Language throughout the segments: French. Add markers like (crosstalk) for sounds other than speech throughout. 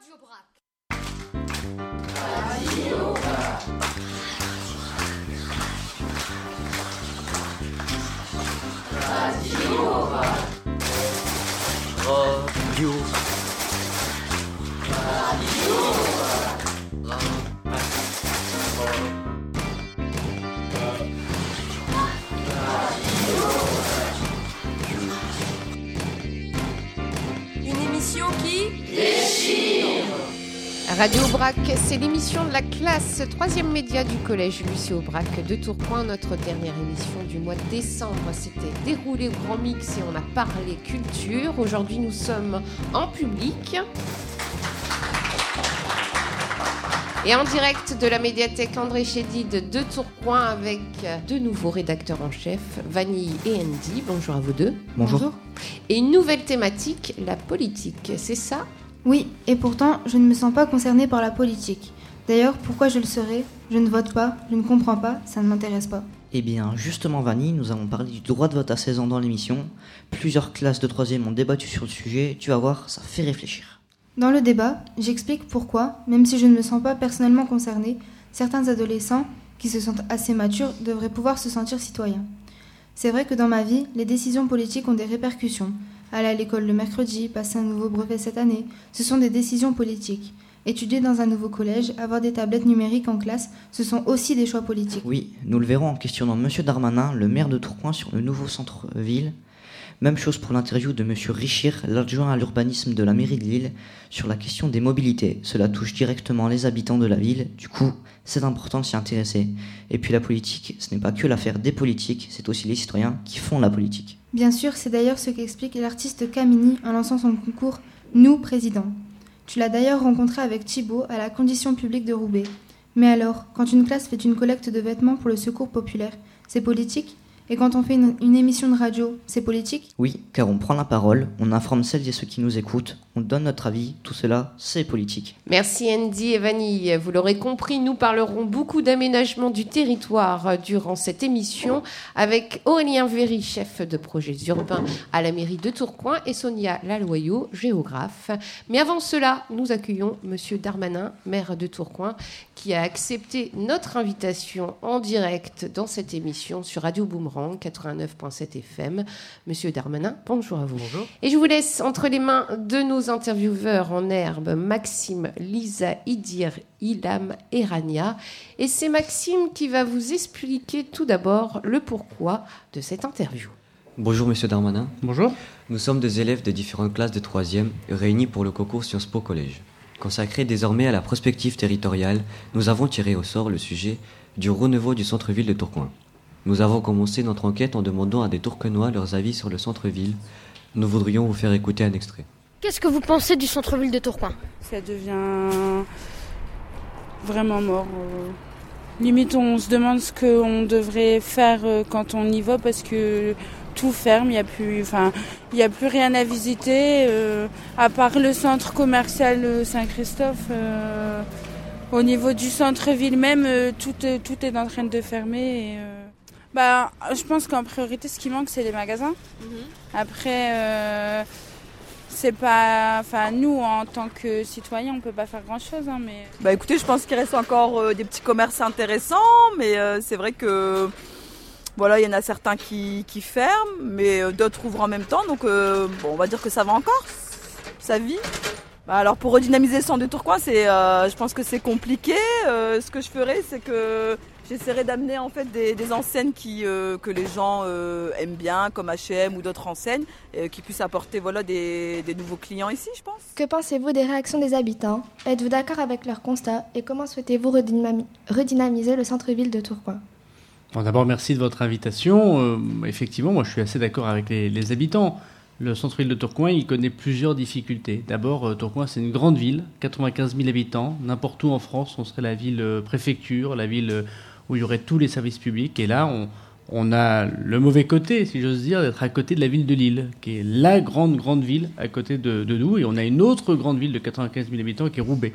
Radio Brac. Radio Radio. Une Radio Aubrac, c'est l'émission de la classe 3e média du collège Lucie Aubrac de Tourcoing. Notre dernière émission du mois de décembre s'était déroulée au Grand Mix et on a parlé culture. Aujourd'hui, nous sommes en public. Et en direct de la médiathèque André Chédid de Tourcoing avec deux nouveaux rédacteurs en chef, Vanille et Andy. Bonjour à vous deux. Bonjour. Et une nouvelle thématique, la politique. C'est ça? Oui, et pourtant, je ne me sens pas concernée par la politique. D'ailleurs, pourquoi je le serais? Je ne vote pas, je ne comprends pas, ça ne m'intéresse pas. Eh bien, justement, Vanny, nous avons parlé du droit de vote à 16 ans dans l'émission. Plusieurs classes de 3 ont débattu sur le sujet. Tu vas voir, ça fait réfléchir. Dans le débat, j'explique pourquoi, même si je ne me sens pas personnellement concernée, certains adolescents, qui se sentent assez matures, devraient pouvoir se sentir citoyens. C'est vrai que dans ma vie, les décisions politiques ont des répercussions. Aller à l'école le mercredi, passer un nouveau brevet cette année, ce sont des décisions politiques. Étudier dans un nouveau collège, avoir des tablettes numériques en classe, ce sont aussi des choix politiques. Oui, nous le verrons en questionnant Monsieur Darmanin, le maire de Tourcoing, sur le nouveau centre-ville. Même chose pour l'interview de Monsieur Richir, l'adjoint à l'urbanisme de la mairie de Lille, sur la question des mobilités. Cela touche directement les habitants de la ville, du coup, c'est important de s'y intéresser. Et puis la politique, ce n'est pas que l'affaire des politiques, c'est aussi les citoyens qui font la politique. Bien sûr, c'est d'ailleurs ce qu'explique l'artiste Camini en lançant son concours Nous, Président. Tu l'as d'ailleurs rencontré avec Thibault à la condition publique de Roubaix. Mais alors, quand une classe fait une collecte de vêtements pour le secours populaire, c'est politique? Et quand on fait une, une émission de radio, c'est politique? Oui, car on prend la parole, on informe celles et ceux qui nous écoutent, on donne notre avis, tout cela, c'est politique. Merci Andy et Vanille. Vous l'aurez compris, nous parlerons beaucoup d'aménagement du territoire euh, durant cette émission avec Aurélien Véry, chef de projets urbains à la mairie de Tourcoing et Sonia Laloyau, géographe. Mais avant cela, nous accueillons Monsieur Darmanin, maire de Tourcoing, qui a accepté notre invitation en direct dans cette émission sur Radio Boomerang 89.7 FM. Monsieur Darmanin, bonjour à vous. Bonjour. Et je vous laisse entre les mains de nos intervieweurs en herbe, Maxime, Lisa, Idir, Ilham et Rania. Et c'est Maxime qui va vous expliquer tout d'abord le pourquoi de cette interview. Bonjour Monsieur Darmanin. Bonjour. Nous sommes des élèves des différentes classes de 3e réunis pour le concours Sciences Po Collège. Consacré désormais à la prospective territoriale, nous avons tiré au sort le sujet du renouveau du centre-ville de Tourcoing. Nous avons commencé notre enquête en demandant à des Tourquenois leurs avis sur le centre-ville. Nous voudrions vous faire écouter un extrait. Qu'est-ce que vous pensez du centre-ville de Tourcoing? Ça devient vraiment mort. euh. Limite, on se demande ce qu'on devrait faire euh, quand on y va parce que tout ferme, il n'y a, plus- enfin, il a plus rien à visiter, euh, à part le centre commercial Saint-Christophe. euh, au niveau du centre-ville même, euh, tout, est- tout est en train de fermer. et, bah, je pense qu'en priorité, ce qui manque, c'est les magasins. Après, euh, c'est pas. Enfin, nous, en tant que citoyens, on peut pas faire grand chose, mais. Bah écoutez, je pense qu'il reste encore euh, des petits commerces intéressants, mais euh, c'est vrai que voilà, il y en a certains qui, ferment, mais euh, d'autres ouvrent en même temps, donc bon, on va dire que ça va encore, ça vit. Bah, alors pour redynamiser le centre je pense que c'est compliqué. Ce que je ferais, c'est que j'essaierai d'amener en fait des, des enseignes qui, euh, que les gens euh, aiment bien, comme H&M ou d'autres enseignes, euh, qui puissent apporter voilà des, des nouveaux clients ici, je pense. Que pensez-vous des réactions des habitants? Êtes-vous d'accord avec leurs constats Et comment souhaitez-vous redynami- redynamiser le centre-ville de Tourcoing? Bon, D'abord, merci de votre invitation. Euh, effectivement, moi, je suis assez d'accord avec les, les habitants. Le centre-ville de Tourcoing, il connaît plusieurs difficultés. D'abord, Tourcoing, c'est une grande ville, 95 000 habitants. N'importe où en France, on serait la ville préfecture, la ville euh, où il y aurait tous les services publics. Et là, on, on a le mauvais côté, si j'ose dire, d'être à côté de la ville de Lille, qui est la grande, grande ville à côté de, de nous. Et on a une autre grande ville de 95 000 habitants qui est Roubaix.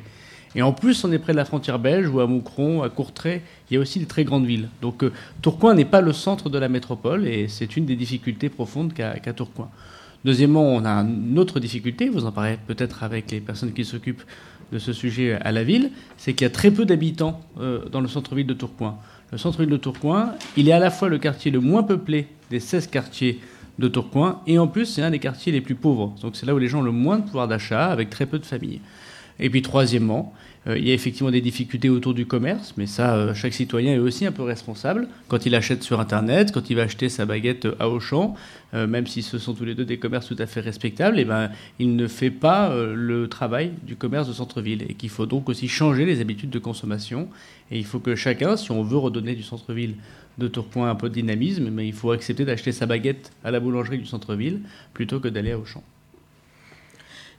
Et en plus, on est près de la frontière belge, ou à Moucron, à Courtrai, il y a aussi des très grandes villes. Donc euh, Tourcoing n'est pas le centre de la métropole, et c'est une des difficultés profondes qu'a Tourcoing. Deuxièmement, on a une autre difficulté, vous en parlez peut-être avec les personnes qui s'occupent de ce sujet à la ville, c'est qu'il y a très peu d'habitants dans le centre-ville de Tourcoing. Le centre-ville de Tourcoing, il est à la fois le quartier le moins peuplé des 16 quartiers de Tourcoing, et en plus c'est un des quartiers les plus pauvres. Donc c'est là où les gens ont le moins de pouvoir d'achat, avec très peu de familles. Et puis troisièmement, euh, il y a effectivement des difficultés autour du commerce, mais ça, euh, chaque citoyen est aussi un peu responsable. Quand il achète sur Internet, quand il va acheter sa baguette à Auchan, euh, même si ce sont tous les deux des commerces tout à fait respectables, et eh ben, il ne fait pas le travail du commerce de centre-ville. Et qu'il faut donc aussi changer les habitudes de consommation. Et il faut que chacun, si on veut redonner du centre-ville de Tourcoing un peu de dynamisme, mais il faut accepter d'acheter sa baguette à la boulangerie du centre-ville plutôt que d'aller à Auchan.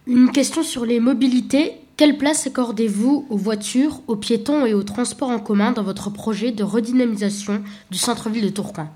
Une question sur les mobilités. Quelle place accordez-vous aux voitures, aux piétons et aux transports en commun dans votre projet de redynamisation du centre-ville de Tourcoing?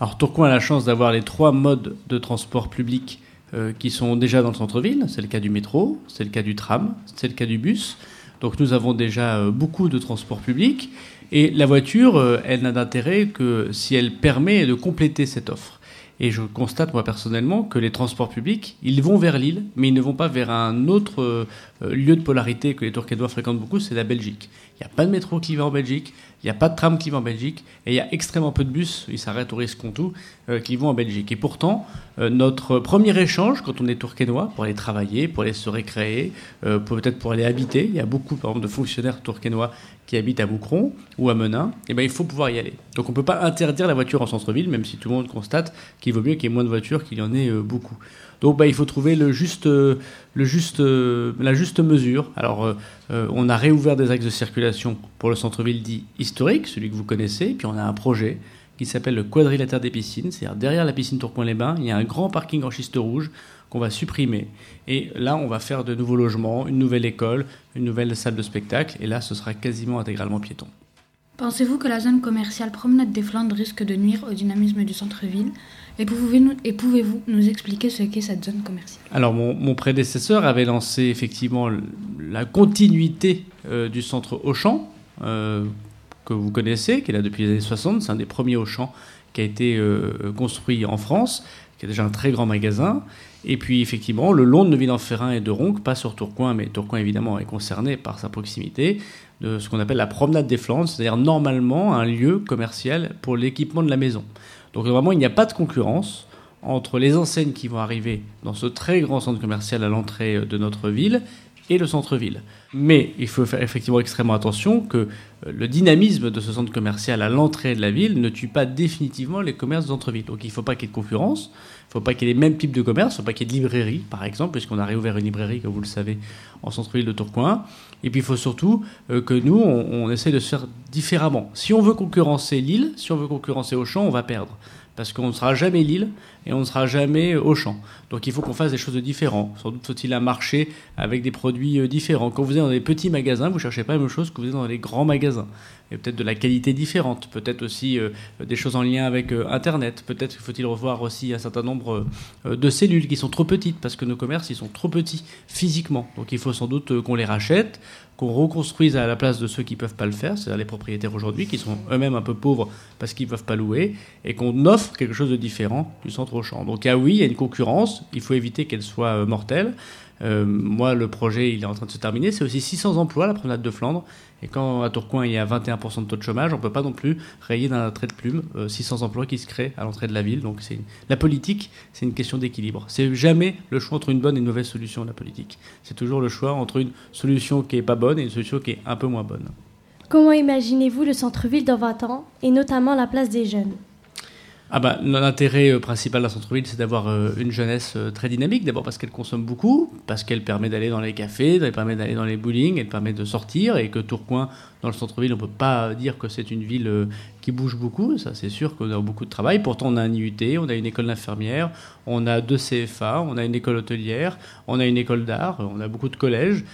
Alors Tourcoing a la chance d'avoir les trois modes de transport public euh, qui sont déjà dans le centre-ville. C'est le cas du métro, c'est le cas du tram, c'est le cas du bus. Donc nous avons déjà euh, beaucoup de transports publics. Et la voiture, euh, elle n'a d'intérêt que si elle permet de compléter cette offre. Et je constate, moi personnellement, que les transports publics, ils vont vers l'île, mais ils ne vont pas vers un autre euh, lieu de polarité que les Tourquenois fréquentent beaucoup, c'est la Belgique. Il n'y a pas de métro qui va en Belgique, il n'y a pas de tram qui va en Belgique, et il y a extrêmement peu de bus, ils s'arrêtent au risque tout, euh, qui vont en Belgique. Et pourtant, euh, notre premier échange, quand on est tourquenois, pour aller travailler, pour aller se récréer, peut-être pour aller habiter, il y a beaucoup, par exemple, de fonctionnaires tourquenois qui habitent à Moucron ou à Menin, eh ben, il faut pouvoir y aller. Donc on ne peut pas interdire la voiture en centre-ville, même si tout le monde constate qu'il vaut mieux qu'il y ait moins de voitures qu'il y en ait euh, beaucoup. Donc bah, il faut trouver le juste, euh, le juste, euh, la juste mesure. Alors on a réouvert des axes de circulation pour le centre-ville dit historique, celui que vous connaissez, puis on a un projet qui s'appelle le quadrilatère des piscines, c'est-à-dire derrière la piscine Tourcoing-les-Bains, il y a un grand parking en schiste rouge qu'on va supprimer. Et là, on va faire de nouveaux logements, une nouvelle école, une nouvelle salle de spectacle, et là, ce sera quasiment intégralement piéton. Pensez-vous que la zone commerciale Promenade des Flandres risque de nuire au dynamisme du centre-ville? Et pouvez-vous nous expliquer ce qu'est cette zone commerciale? Alors, mon, prédécesseur avait lancé effectivement la continuité euh, du centre Auchan, euh, que vous connaissez, qui est là depuis les années 60. C'est un des premiers Auchan qui a été euh, construit en France, qui est déjà un très grand magasin. Et puis effectivement, le long de Neuville-en-Ferrin et de Ronc, pas sur Tourcoing, mais Tourcoing évidemment est concerné par sa proximité, de ce qu'on appelle la promenade des Flandres, c'est-à-dire normalement un lieu commercial pour l'équipement de la maison. Donc vraiment, il n'y a pas de concurrence entre les enseignes qui vont arriver dans ce très grand centre commercial à l'entrée de notre ville et le centre-ville. Mais il faut faire effectivement extrêmement attention que euh, le dynamisme de ce centre commercial à l'entrée de la ville ne tue pas définitivement les commerces de centre-ville. Donc il ne faut pas qu'il y ait de concurrence, il ne faut pas qu'il y ait les mêmes types de commerces, il ne faut pas qu'il y ait de librairie, par exemple, puisqu'on a réouvert une librairie, comme vous le savez, en centre-ville de Tourcoing. Et puis il faut surtout euh, que nous, on, on essaie de se faire différemment. Si on veut concurrencer Lille, si on veut concurrencer Auchan, on va perdre parce qu'on ne sera jamais Lille et on ne sera jamais Auchan. Donc il faut qu'on fasse des choses différentes. Sans doute faut-il un marché avec des produits euh, différents. Quand vous êtes dans des petits magasins, vous ne cherchez pas la même chose que vous êtes dans les grands magasins. Et peut-être de la qualité différente, peut-être aussi euh, des choses en lien avec euh, Internet. Peut-être faut-il revoir aussi un certain nombre de cellules qui sont trop petites parce que nos commerces ils sont trop petits physiquement. Donc il faut sans doute qu'on les rachète, qu'on reconstruise à la place de ceux qui ne peuvent pas le faire, c'est-à-dire les propriétaires aujourd'hui qui sont eux-mêmes un peu pauvres parce qu'ils ne peuvent pas louer, et qu'on offre quelque chose de différent du centre au champ. Donc ah oui, il y a une concurrence, il faut éviter qu'elle soit euh, mortelle. Euh, moi, le projet, il est en train de se terminer. C'est aussi 600 emplois, la promenade de Flandre. Et quand à Tourcoing, il y a 21% de taux de chômage, on ne peut pas non plus rayer d'un trait de plume 600 euh, emplois qui se créent à l'entrée de la ville. Donc la politique, c'est une question d'équilibre. C'est jamais le choix entre une bonne et une mauvaise solution, la politique. C'est toujours le choix entre une solution qui est pas bonne et une solution qui est un peu moins bonne. Comment imaginez-vous le centre-ville dans 20 ans, et notamment la place des jeunes? Ah bah, L'intérêt euh, principal d'un centre-ville, c'est d'avoir euh, une jeunesse euh, très dynamique. D'abord parce qu'elle consomme beaucoup, parce qu'elle permet d'aller dans les cafés, elle permet d'aller dans les bowling, elle permet de sortir, et que Tourcoing, dans le centre-ville, on ne peut pas dire que c'est une ville qui bouge beaucoup. Ça, c'est sûr qu'on a beaucoup de travail. Pourtant, on a un IUT, on a une école d'infirmière, on a deux CFA, on a une école hôtelière, on a une école d'art, on a beaucoup de collèges,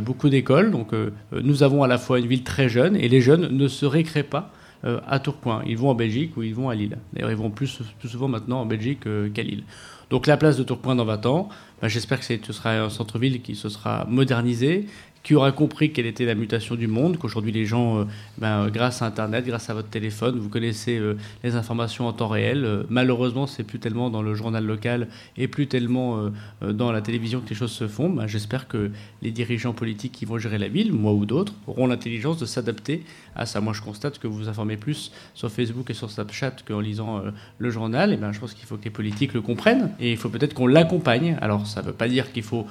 beaucoup d'écoles. Donc, nous avons à la fois une ville très jeune, et les jeunes ne se récréent pas euh, à Tourcoing. Ils vont en Belgique ou ils vont à Lille. D'ailleurs, ils vont plus, plus souvent maintenant en Belgique euh, qu'à Lille. Donc la place de Tourcoing dans 20 ans, bah, j'espère que ce sera un centre-ville qui se sera modernisé, qui aura compris quelle était la mutation du monde, qu'aujourd'hui les gens, euh, ben, euh, grâce à Internet, grâce à votre téléphone, vous connaissez euh, les informations en temps réel. malheureusement, c'est plus tellement dans le journal local et plus tellement dans la télévision que les choses se font. Ben, J'espère que les dirigeants politiques qui vont gérer la ville, moi ou d'autres, auront l'intelligence de s'adapter à ça. Moi, je constate que vous vous informez plus sur Facebook et sur Snapchat qu'en lisant le journal. Et ben, je pense qu'il faut que les politiques le comprennent et il faut peut-être qu'on l'accompagne. Alors, ça ne veut pas dire qu'il faut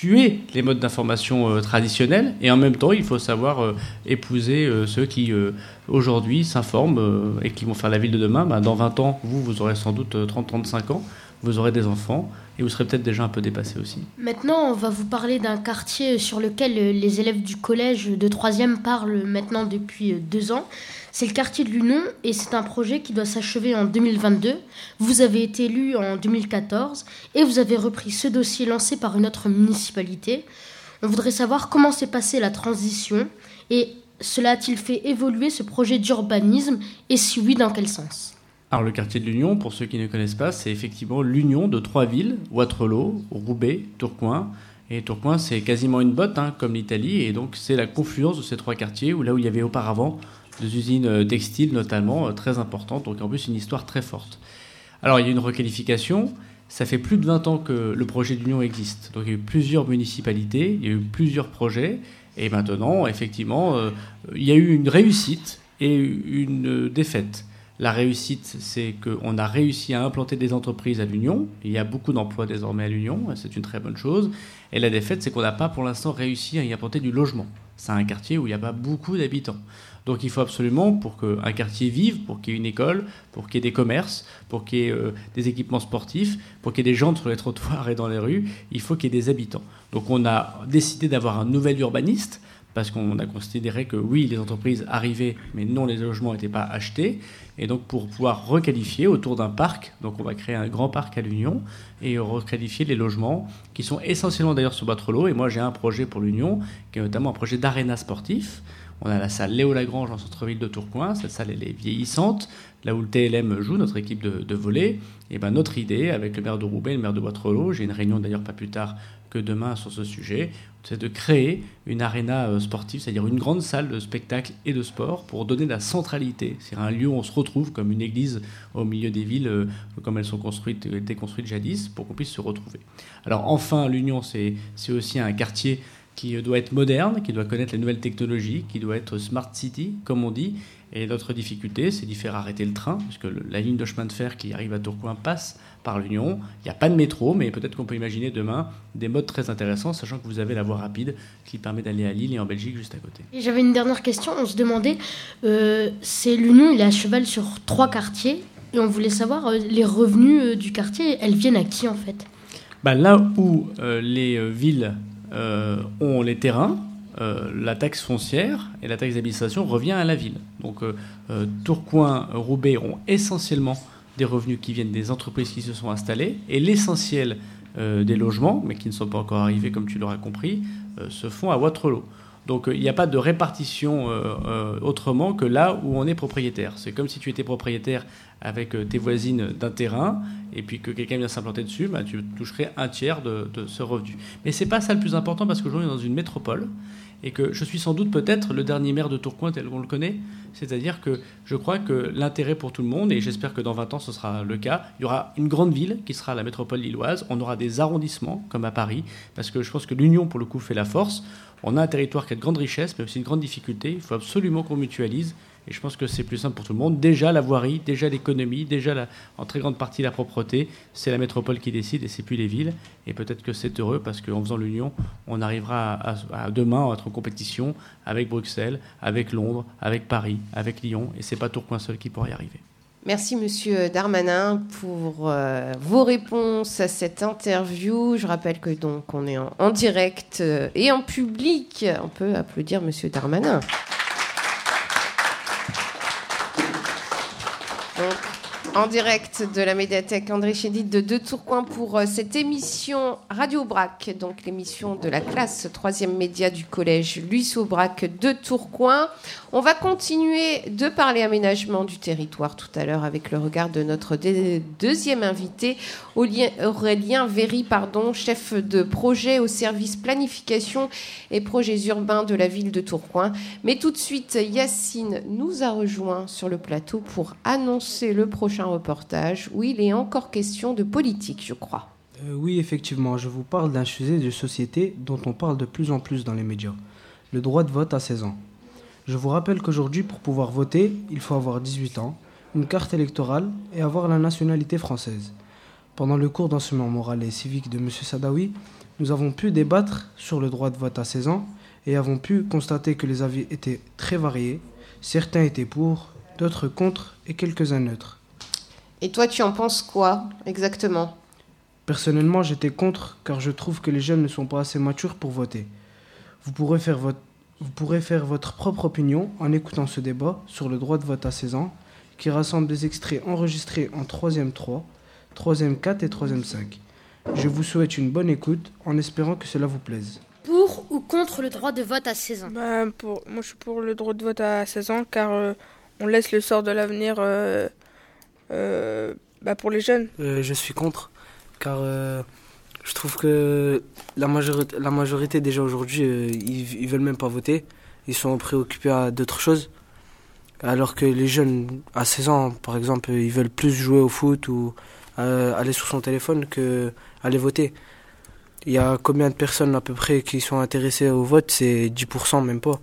tuer les modes d'information euh, traditionnels et en même temps il faut savoir euh, épouser euh, ceux qui aujourd'hui s'informent et qui vont faire la ville de demain. Bah, dans 20 ans, vous, vous aurez sans doute 30-35 ans, vous aurez des enfants et vous serez peut-être déjà un peu dépassé aussi. Maintenant, on va vous parler d'un quartier sur lequel les élèves du collège de 3e parlent maintenant depuis deux ans. C'est le quartier de l'Union et c'est un projet qui doit s'achever en 2022. Vous avez été élu en 2014 et vous avez repris ce dossier lancé par une autre municipalité. On voudrait savoir comment s'est passée la transition et cela a-t-il fait évoluer ce projet d'urbanisme et si oui, dans quel sens? Alors le quartier de l'Union, pour ceux qui ne connaissent pas, c'est effectivement l'union de trois villes, Waterloo, Roubaix, Tourcoing. Et Tourcoing, c'est quasiment une botte, hein, comme l'Italie, et donc c'est la confluence de ces trois quartiers, où là où il y avait auparavant des usines euh, textiles notamment, euh, très importantes, donc en plus une histoire très forte. Alors il y a une requalification, ça fait plus de 20 ans que le projet d'union existe, donc il y a eu plusieurs municipalités, il y a eu plusieurs projets, et maintenant, effectivement, euh, il y a eu une réussite et une défaite. La réussite, c'est qu'on a réussi à implanter des entreprises à l'Union. Il y a beaucoup d'emplois désormais à l'Union, c'est une très bonne chose. Et la défaite, c'est qu'on n'a pas pour l'instant réussi à y implanter du logement. C'est un quartier où il n'y a pas beaucoup d'habitants. Donc il faut absolument, pour qu'un quartier vive, pour qu'il y ait une école, pour qu'il y ait des commerces, pour qu'il y ait euh, des équipements sportifs, pour qu'il y ait des gens sur les trottoirs et dans les rues, il faut qu'il y ait des habitants. Donc on a décidé d'avoir un nouvel urbaniste, parce qu'on a considéré que oui, les entreprises arrivaient, mais non, les logements n'étaient pas achetés. Et donc pour pouvoir requalifier autour d'un parc, donc on va créer un grand parc à l'Union et requalifier les logements qui sont essentiellement d'ailleurs sur Batrelot. Et moi j'ai un projet pour l'Union, qui est notamment un projet d'aréna sportif. On a la salle Léo Lagrange en centre-ville de Tourcoing. Cette salle, elle est vieillissante. Là où le TLM joue, notre équipe de, volley. Et ben notre idée, avec le maire de Roubaix le maire de Boîte-Relot, j'ai une réunion d'ailleurs pas plus tard que demain sur ce sujet, c'est de créer une aréna euh, sportive, c'est-à-dire une grande salle de spectacle et de sport pour donner de la centralité. C'est un lieu où on se retrouve comme une église au milieu des villes, euh, comme elles sont construites, étaient construites jadis, pour qu'on puisse se retrouver. Alors enfin, l'Union, c'est aussi un quartier qui doit être moderne, qui doit connaître les nouvelles technologies, qui doit être smart city, comme on dit. Et notre difficulté, c'est d'y faire arrêter le train, puisque la ligne de chemin de fer qui arrive à Tourcoing passe par l'Union. Il n'y a pas de métro, mais peut-être qu'on peut imaginer demain des modes très intéressants, sachant que vous avez la voie rapide qui permet d'aller à Lille et en Belgique juste à côté. Et j'avais une dernière question. On se demandait, euh, c'est l'Union, il est à cheval sur trois quartiers, et on voulait savoir euh, les revenus euh, du quartier, elles viennent à qui en fait? Bah, Là où les villes ont les terrains, euh, la taxe foncière et la taxe d'administration revient à la ville. Donc euh, Tourcoing, Roubaix ont essentiellement des revenus qui viennent des entreprises qui se sont installées et l'essentiel des logements, mais qui ne sont pas encore arrivés comme tu l'auras compris, se font à Waterloo. Donc il n'y a pas de répartition autrement que là où on est propriétaire. C'est comme si tu étais propriétaire avec tes voisines d'un terrain et puis que quelqu'un vient s'implanter dessus, bah, tu toucherais un tiers de, ce revenu. Mais c'est pas ça le plus important parce qu'aujourd'hui on est dans une métropole et que je suis sans doute peut-être le dernier maire de Tourcoing tel qu'on le connaît. C'est-à-dire que je crois que l'intérêt pour tout le monde, et j'espère que dans 20 ans ce sera le cas, il y aura une grande ville qui sera la métropole lilloise, on aura des arrondissements comme à Paris, parce que je pense que l'union pour le coup fait la force. On a un territoire qui a de grandes richesses, mais aussi une grande difficulté. Il faut absolument qu'on mutualise et je pense que c'est plus simple pour tout le monde. Déjà la voirie, déjà l'économie, déjà en très grande partie la propreté, c'est la métropole qui décide et c'est plus les villes. Et peut-être que c'est heureux parce qu'en faisant l'union, on arrivera à, demain à être en compétition avec Bruxelles, avec Londres, avec Paris, avec Lyon. Et c'est pas Tourcoing seul qui pourra y arriver. Merci Monsieur Darmanin pour euh, vos réponses à cette interview. Je rappelle que donc on est en, direct euh, et en public. On peut applaudir Monsieur Darmanin. Well, En direct de la médiathèque André Chédid de Deux Tourcoing pour euh, cette émission Radio Brac, donc l'émission de la classe troisième média du collège Louis Aubrac de Tourcoing. On va continuer de parler aménagement du territoire tout à l'heure avec le regard de notre deuxième invité, Aurélien- Aurélien Véry, pardon, chef de projet au service planification et projets urbains de la ville de Tourcoing. Mais tout de suite, Yacine nous a rejoint sur le plateau pour annoncer le prochain reportage où il est encore question de politique, je crois. Euh, oui, effectivement, je vous parle d'un sujet de société dont on parle de plus en plus dans les médias, le droit de vote à 16 ans. Je vous rappelle qu'aujourd'hui, pour pouvoir voter, il faut avoir 18 ans, une carte électorale et avoir la nationalité française. Pendant le cours d'enseignement moral et civique de M. Sadawi, nous avons pu débattre sur le droit de vote à 16 ans et avons pu constater que les avis étaient très variés. Certains étaient pour, d'autres contre et quelques-uns neutres. Et toi, tu en penses quoi exactement? Personnellement, j'étais contre car je trouve que les jeunes ne sont pas assez matures pour voter. Vous pourrez faire votre, vous pourrez faire votre propre opinion en écoutant ce débat sur le droit de vote à 16 ans qui rassemble des extraits enregistrés en 3e 3, 3e 4 et 3e 5. Je vous souhaite une bonne écoute en espérant que cela vous plaise. Pour ou contre le droit de vote à 16 ans? Bah, pour, moi, je suis pour le droit de vote à 16 ans car euh, on laisse le sort de l'avenir euh, bah, pour les jeunes. Euh, je suis contre, car euh, je trouve que la majorité, la majorité déjà aujourd'hui, euh, ils, ils veulent même pas voter. Ils sont préoccupés à d'autres choses. Alors que les jeunes, à 16 ans, par exemple, ils veulent plus jouer au foot ou euh, aller sur son téléphone que aller voter. Il y a combien de personnes à peu près qui sont intéressées au vote? C'est 10%, même pas.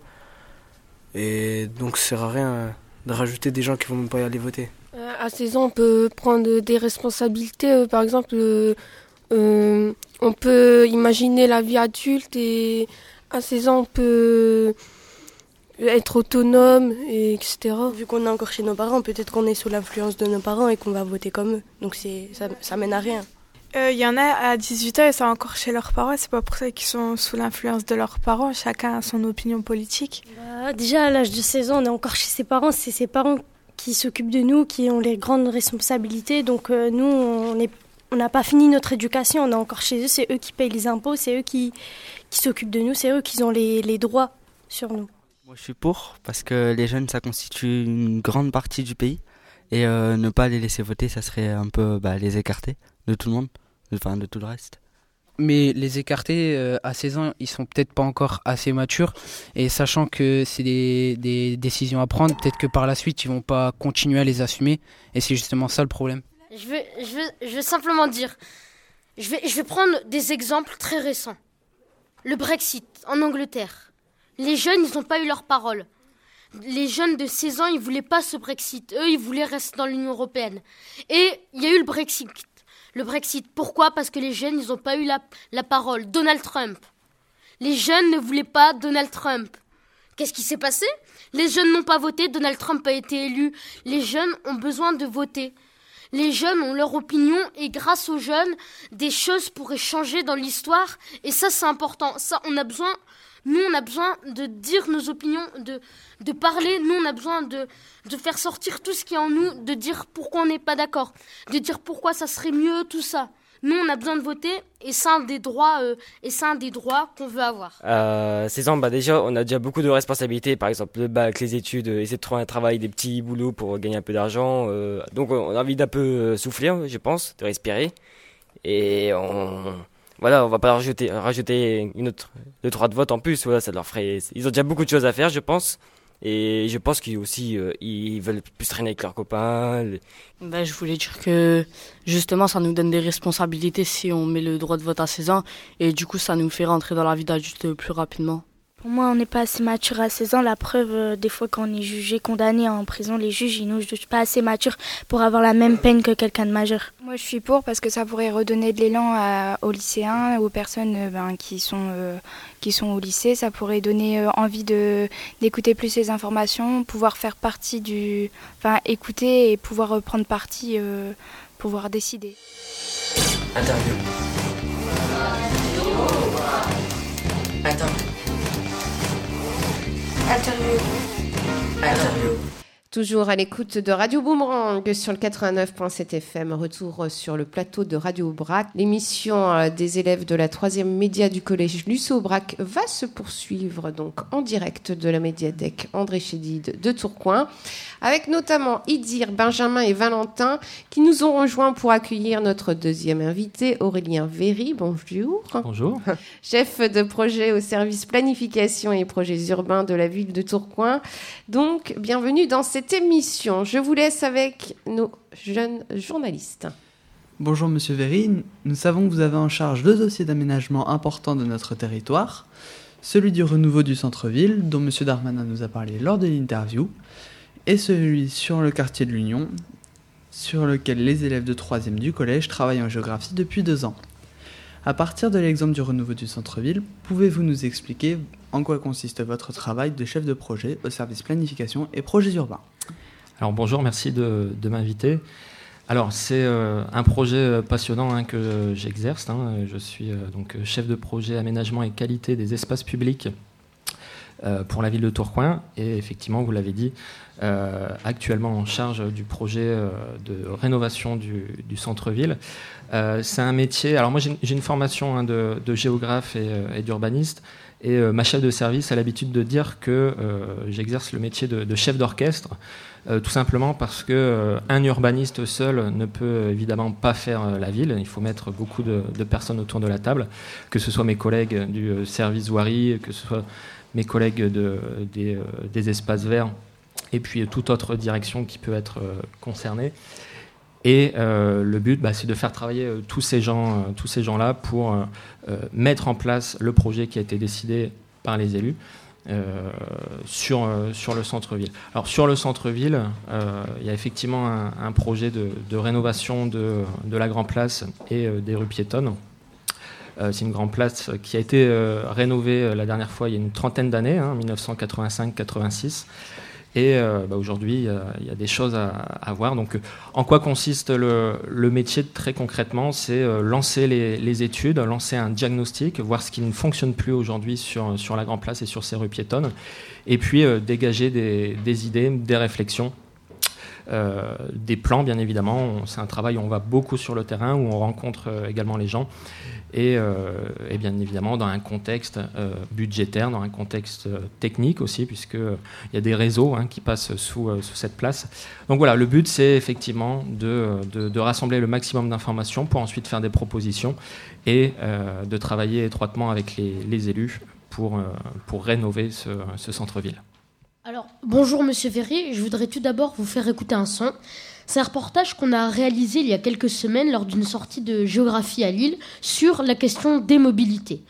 Et donc, ça sert à rien de rajouter des gens qui vont même pas y aller voter. Euh, à 16 ans, on peut prendre des responsabilités. euh, par exemple, euh, on peut imaginer la vie adulte et à 16 ans, on peut être autonome, et etc. Vu qu'on est encore chez nos parents, peut-être qu'on est sous l'influence de nos parents et qu'on va voter comme eux. Donc c'est ça, ça mène à rien. Il y en a à 18 ans et sont encore chez leurs parents. C'est pas pour ça qu'ils sont sous l'influence de leurs parents. Chacun a son opinion politique. Bah, déjà, à l'âge de 16 ans, on est encore chez ses parents. C'est ses parents qui s'occupent de nous, qui ont les grandes responsabilités. Donc euh, nous, on n'a pas fini notre éducation. On est encore chez eux. C'est eux qui payent les impôts. C'est eux qui, s'occupent de nous. C'est eux qui ont les, les droits sur nous. Moi, je suis pour parce que les jeunes, ça constitue une grande partie du pays et euh, ne pas les laisser voter, ça serait un peu bah, les écarter de tout le monde, enfin de tout le reste. Mais les écartés euh, à 16 ans, ils sont peut-être pas encore assez matures. Et sachant que c'est des, décisions à prendre, peut-être que par la suite, ils vont pas continuer à les assumer. Et c'est justement ça le problème. Je veux, simplement dire, je vais, je vais prendre des exemples très récents. Le Brexit en Angleterre. Les jeunes, ils n'ont pas eu leur parole. Les jeunes de 16 ans, ils voulaient pas ce Brexit. Eux, ils voulaient rester dans l'Union européenne. Et il y a eu le Brexit. Le Brexit. Pourquoi? Parce que les jeunes, ils n'ont pas eu la, la parole. Donald Trump. Les jeunes ne voulaient pas Donald Trump. Qu'est-ce qui s'est passé? Les jeunes n'ont pas voté, Donald Trump a été élu. Les jeunes ont besoin de voter. Les jeunes ont leur opinion et grâce aux jeunes, des choses pourraient changer dans l'histoire et ça c'est important. Ça on a besoin, nous on a besoin de dire nos opinions, de, de parler, nous on a besoin de, de faire sortir tout ce qui est en nous, de dire pourquoi on n'est pas d'accord, de dire pourquoi ça serait mieux, tout ça. Nous on a besoin de voter et c'est un des droits, euh, c'est des droits qu'on veut avoir. À 16 ans, bah déjà, on a déjà beaucoup de responsabilités, par exemple le bac, les études, euh, essayer de trouver un travail, des petits boulots pour gagner un peu d'argent. euh, donc on a envie d'un peu euh, souffler, je pense, de respirer. Et on, voilà, on va pas rajouter, rajouter une autre, deux trois de vote en plus. Voilà, ça leur ferait. Ils ont déjà beaucoup de choses à faire, je pense. Et je pense qu'ils aussi, euh, ils veulent plus traîner avec leurs copains. les- Ben, je voulais dire que justement, ça nous donne des responsabilités si on met le droit de vote à 16 ans et du coup, ça nous fait rentrer dans la vie d'adulte plus rapidement. Pour moi, on n'est pas assez mature à 16 ans. La preuve, euh, des fois, quand on est jugé, condamné en prison, les juges, ils nous jugent pas assez matures pour avoir la même peine que quelqu'un de majeur. Moi, je suis pour parce que ça pourrait redonner de l'élan aux lycéens, aux personnes euh, ben, qui, sont, euh, qui sont au lycée. Ça pourrait donner euh, envie de, d'écouter plus les informations, pouvoir faire partie du. Enfin, écouter et pouvoir euh, prendre parti, euh, pouvoir décider. Interview. Interview. Interview. Toujours à l'écoute de Radio Boomerang sur le 89.7 FM. Retour sur le plateau de Radio Aubrac. L'émission euh, des élèves de la troisième média du collège Lucie Aubrac va se poursuivre donc en direct de la médiathèque André Chédid de Tourcoing avec notamment Idir, Benjamin et Valentin qui nous ont rejoints pour accueillir notre deuxième invité Aurélien Véry. Bonjour. Bonjour. (laughs) Chef de projet au service planification et projets urbains de la ville de Tourcoing. Donc, bienvenue dans cette émission. Je vous laisse avec nos jeunes journalistes. Bonjour Monsieur Véry, nous savons que vous avez en charge deux dossiers d'aménagement importants de notre territoire, celui du renouveau du centre-ville, dont Monsieur Darmanin nous a parlé lors de l'interview, et celui sur le quartier de l'Union, sur lequel les élèves de 3e du collège travaillent en géographie depuis deux ans. À partir de l'exemple du renouveau du centre-ville, pouvez-vous nous expliquer en quoi consiste votre travail de chef de projet au service planification et projets urbains? Alors bonjour, merci de, m'inviter. Alors c'est euh, un projet euh, passionnant hein, que j'exerce. Hein. Je suis euh, donc chef de projet aménagement et qualité des espaces publics pour la ville de Tourcoing et effectivement, vous l'avez dit, euh, actuellement en charge du projet euh, de rénovation du, centre-ville. c'est un métier. Alors moi j'ai une formation hein, de, géographe et, d'urbaniste. Et euh, ma chef de service a l'habitude de dire que euh, j'exerce le métier de, chef d'orchestre, euh, tout simplement parce que un urbaniste seul ne peut évidemment pas faire la ville. Il faut mettre beaucoup de, de, personnes autour de la table, que ce soit mes collègues du service voirie, que ce soit mes collègues de, des, espaces verts, et puis toute autre direction qui peut être concernée. Et euh, le but, bah, c'est de faire travailler euh, tous ces gens, euh, tous ces gens-là pour mettre en place le projet qui a été décidé par les élus. sur, sur le centre-ville. Alors sur le centre-ville, il y a effectivement un, projet de, de, rénovation de, de, la Grand Place et des rues piétonnes. C'est une grande place qui a été rénovée la dernière fois il y a une trentaine d'années, hein, 1985-86. Et euh, bah, aujourd'hui, il y, a des choses à, voir. Donc, en quoi consiste le, métier très concrètement? C'est euh, lancer les, études, lancer un diagnostic, voir ce qui ne fonctionne plus aujourd'hui sur, sur la Grand Place et sur ces rues piétonnes, et puis euh, dégager des, des, idées, des réflexions. Euh, des plans, bien évidemment. C'est un travail où on va beaucoup sur le terrain, où on rencontre également les gens et, euh, et, bien évidemment dans un contexte euh, budgétaire, dans un contexte euh, technique aussi, puisqu'il y a des réseaux hein, qui passent sous, cette place. Donc voilà, le but c'est effectivement de, rassembler le maximum d'informations pour ensuite faire des propositions et de travailler étroitement avec les, élus pour, rénover ce centre-ville. Alors, bonjour Monsieur Ferry, je voudrais tout d'abord vous faire écouter un son. C'est un reportage qu'on a réalisé il y a quelques semaines lors d'une sortie de géographie à Lille sur la question des mobilités.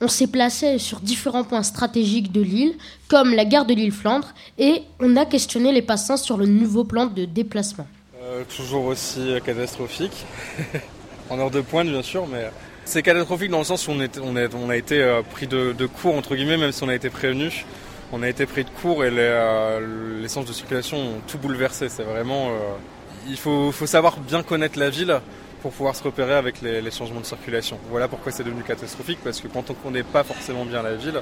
On s'est placé sur différents points stratégiques de l'île, comme la gare de l'île-Flandre, et on a questionné les passants sur le nouveau plan de déplacement. Euh, toujours aussi catastrophique, (laughs) en heure de pointe bien sûr, mais c'est catastrophique dans le sens où on, a été euh, pris de, de court, entre guillemets, même si on a été prévenu. On a été pris de court et les, euh, sens de circulation ont tout bouleversé. C'est vraiment il faut, savoir bien connaître la ville pour pouvoir se repérer avec les, changements de circulation. Voilà pourquoi c'est devenu catastrophique, parce que quand on ne connaît pas forcément bien la ville,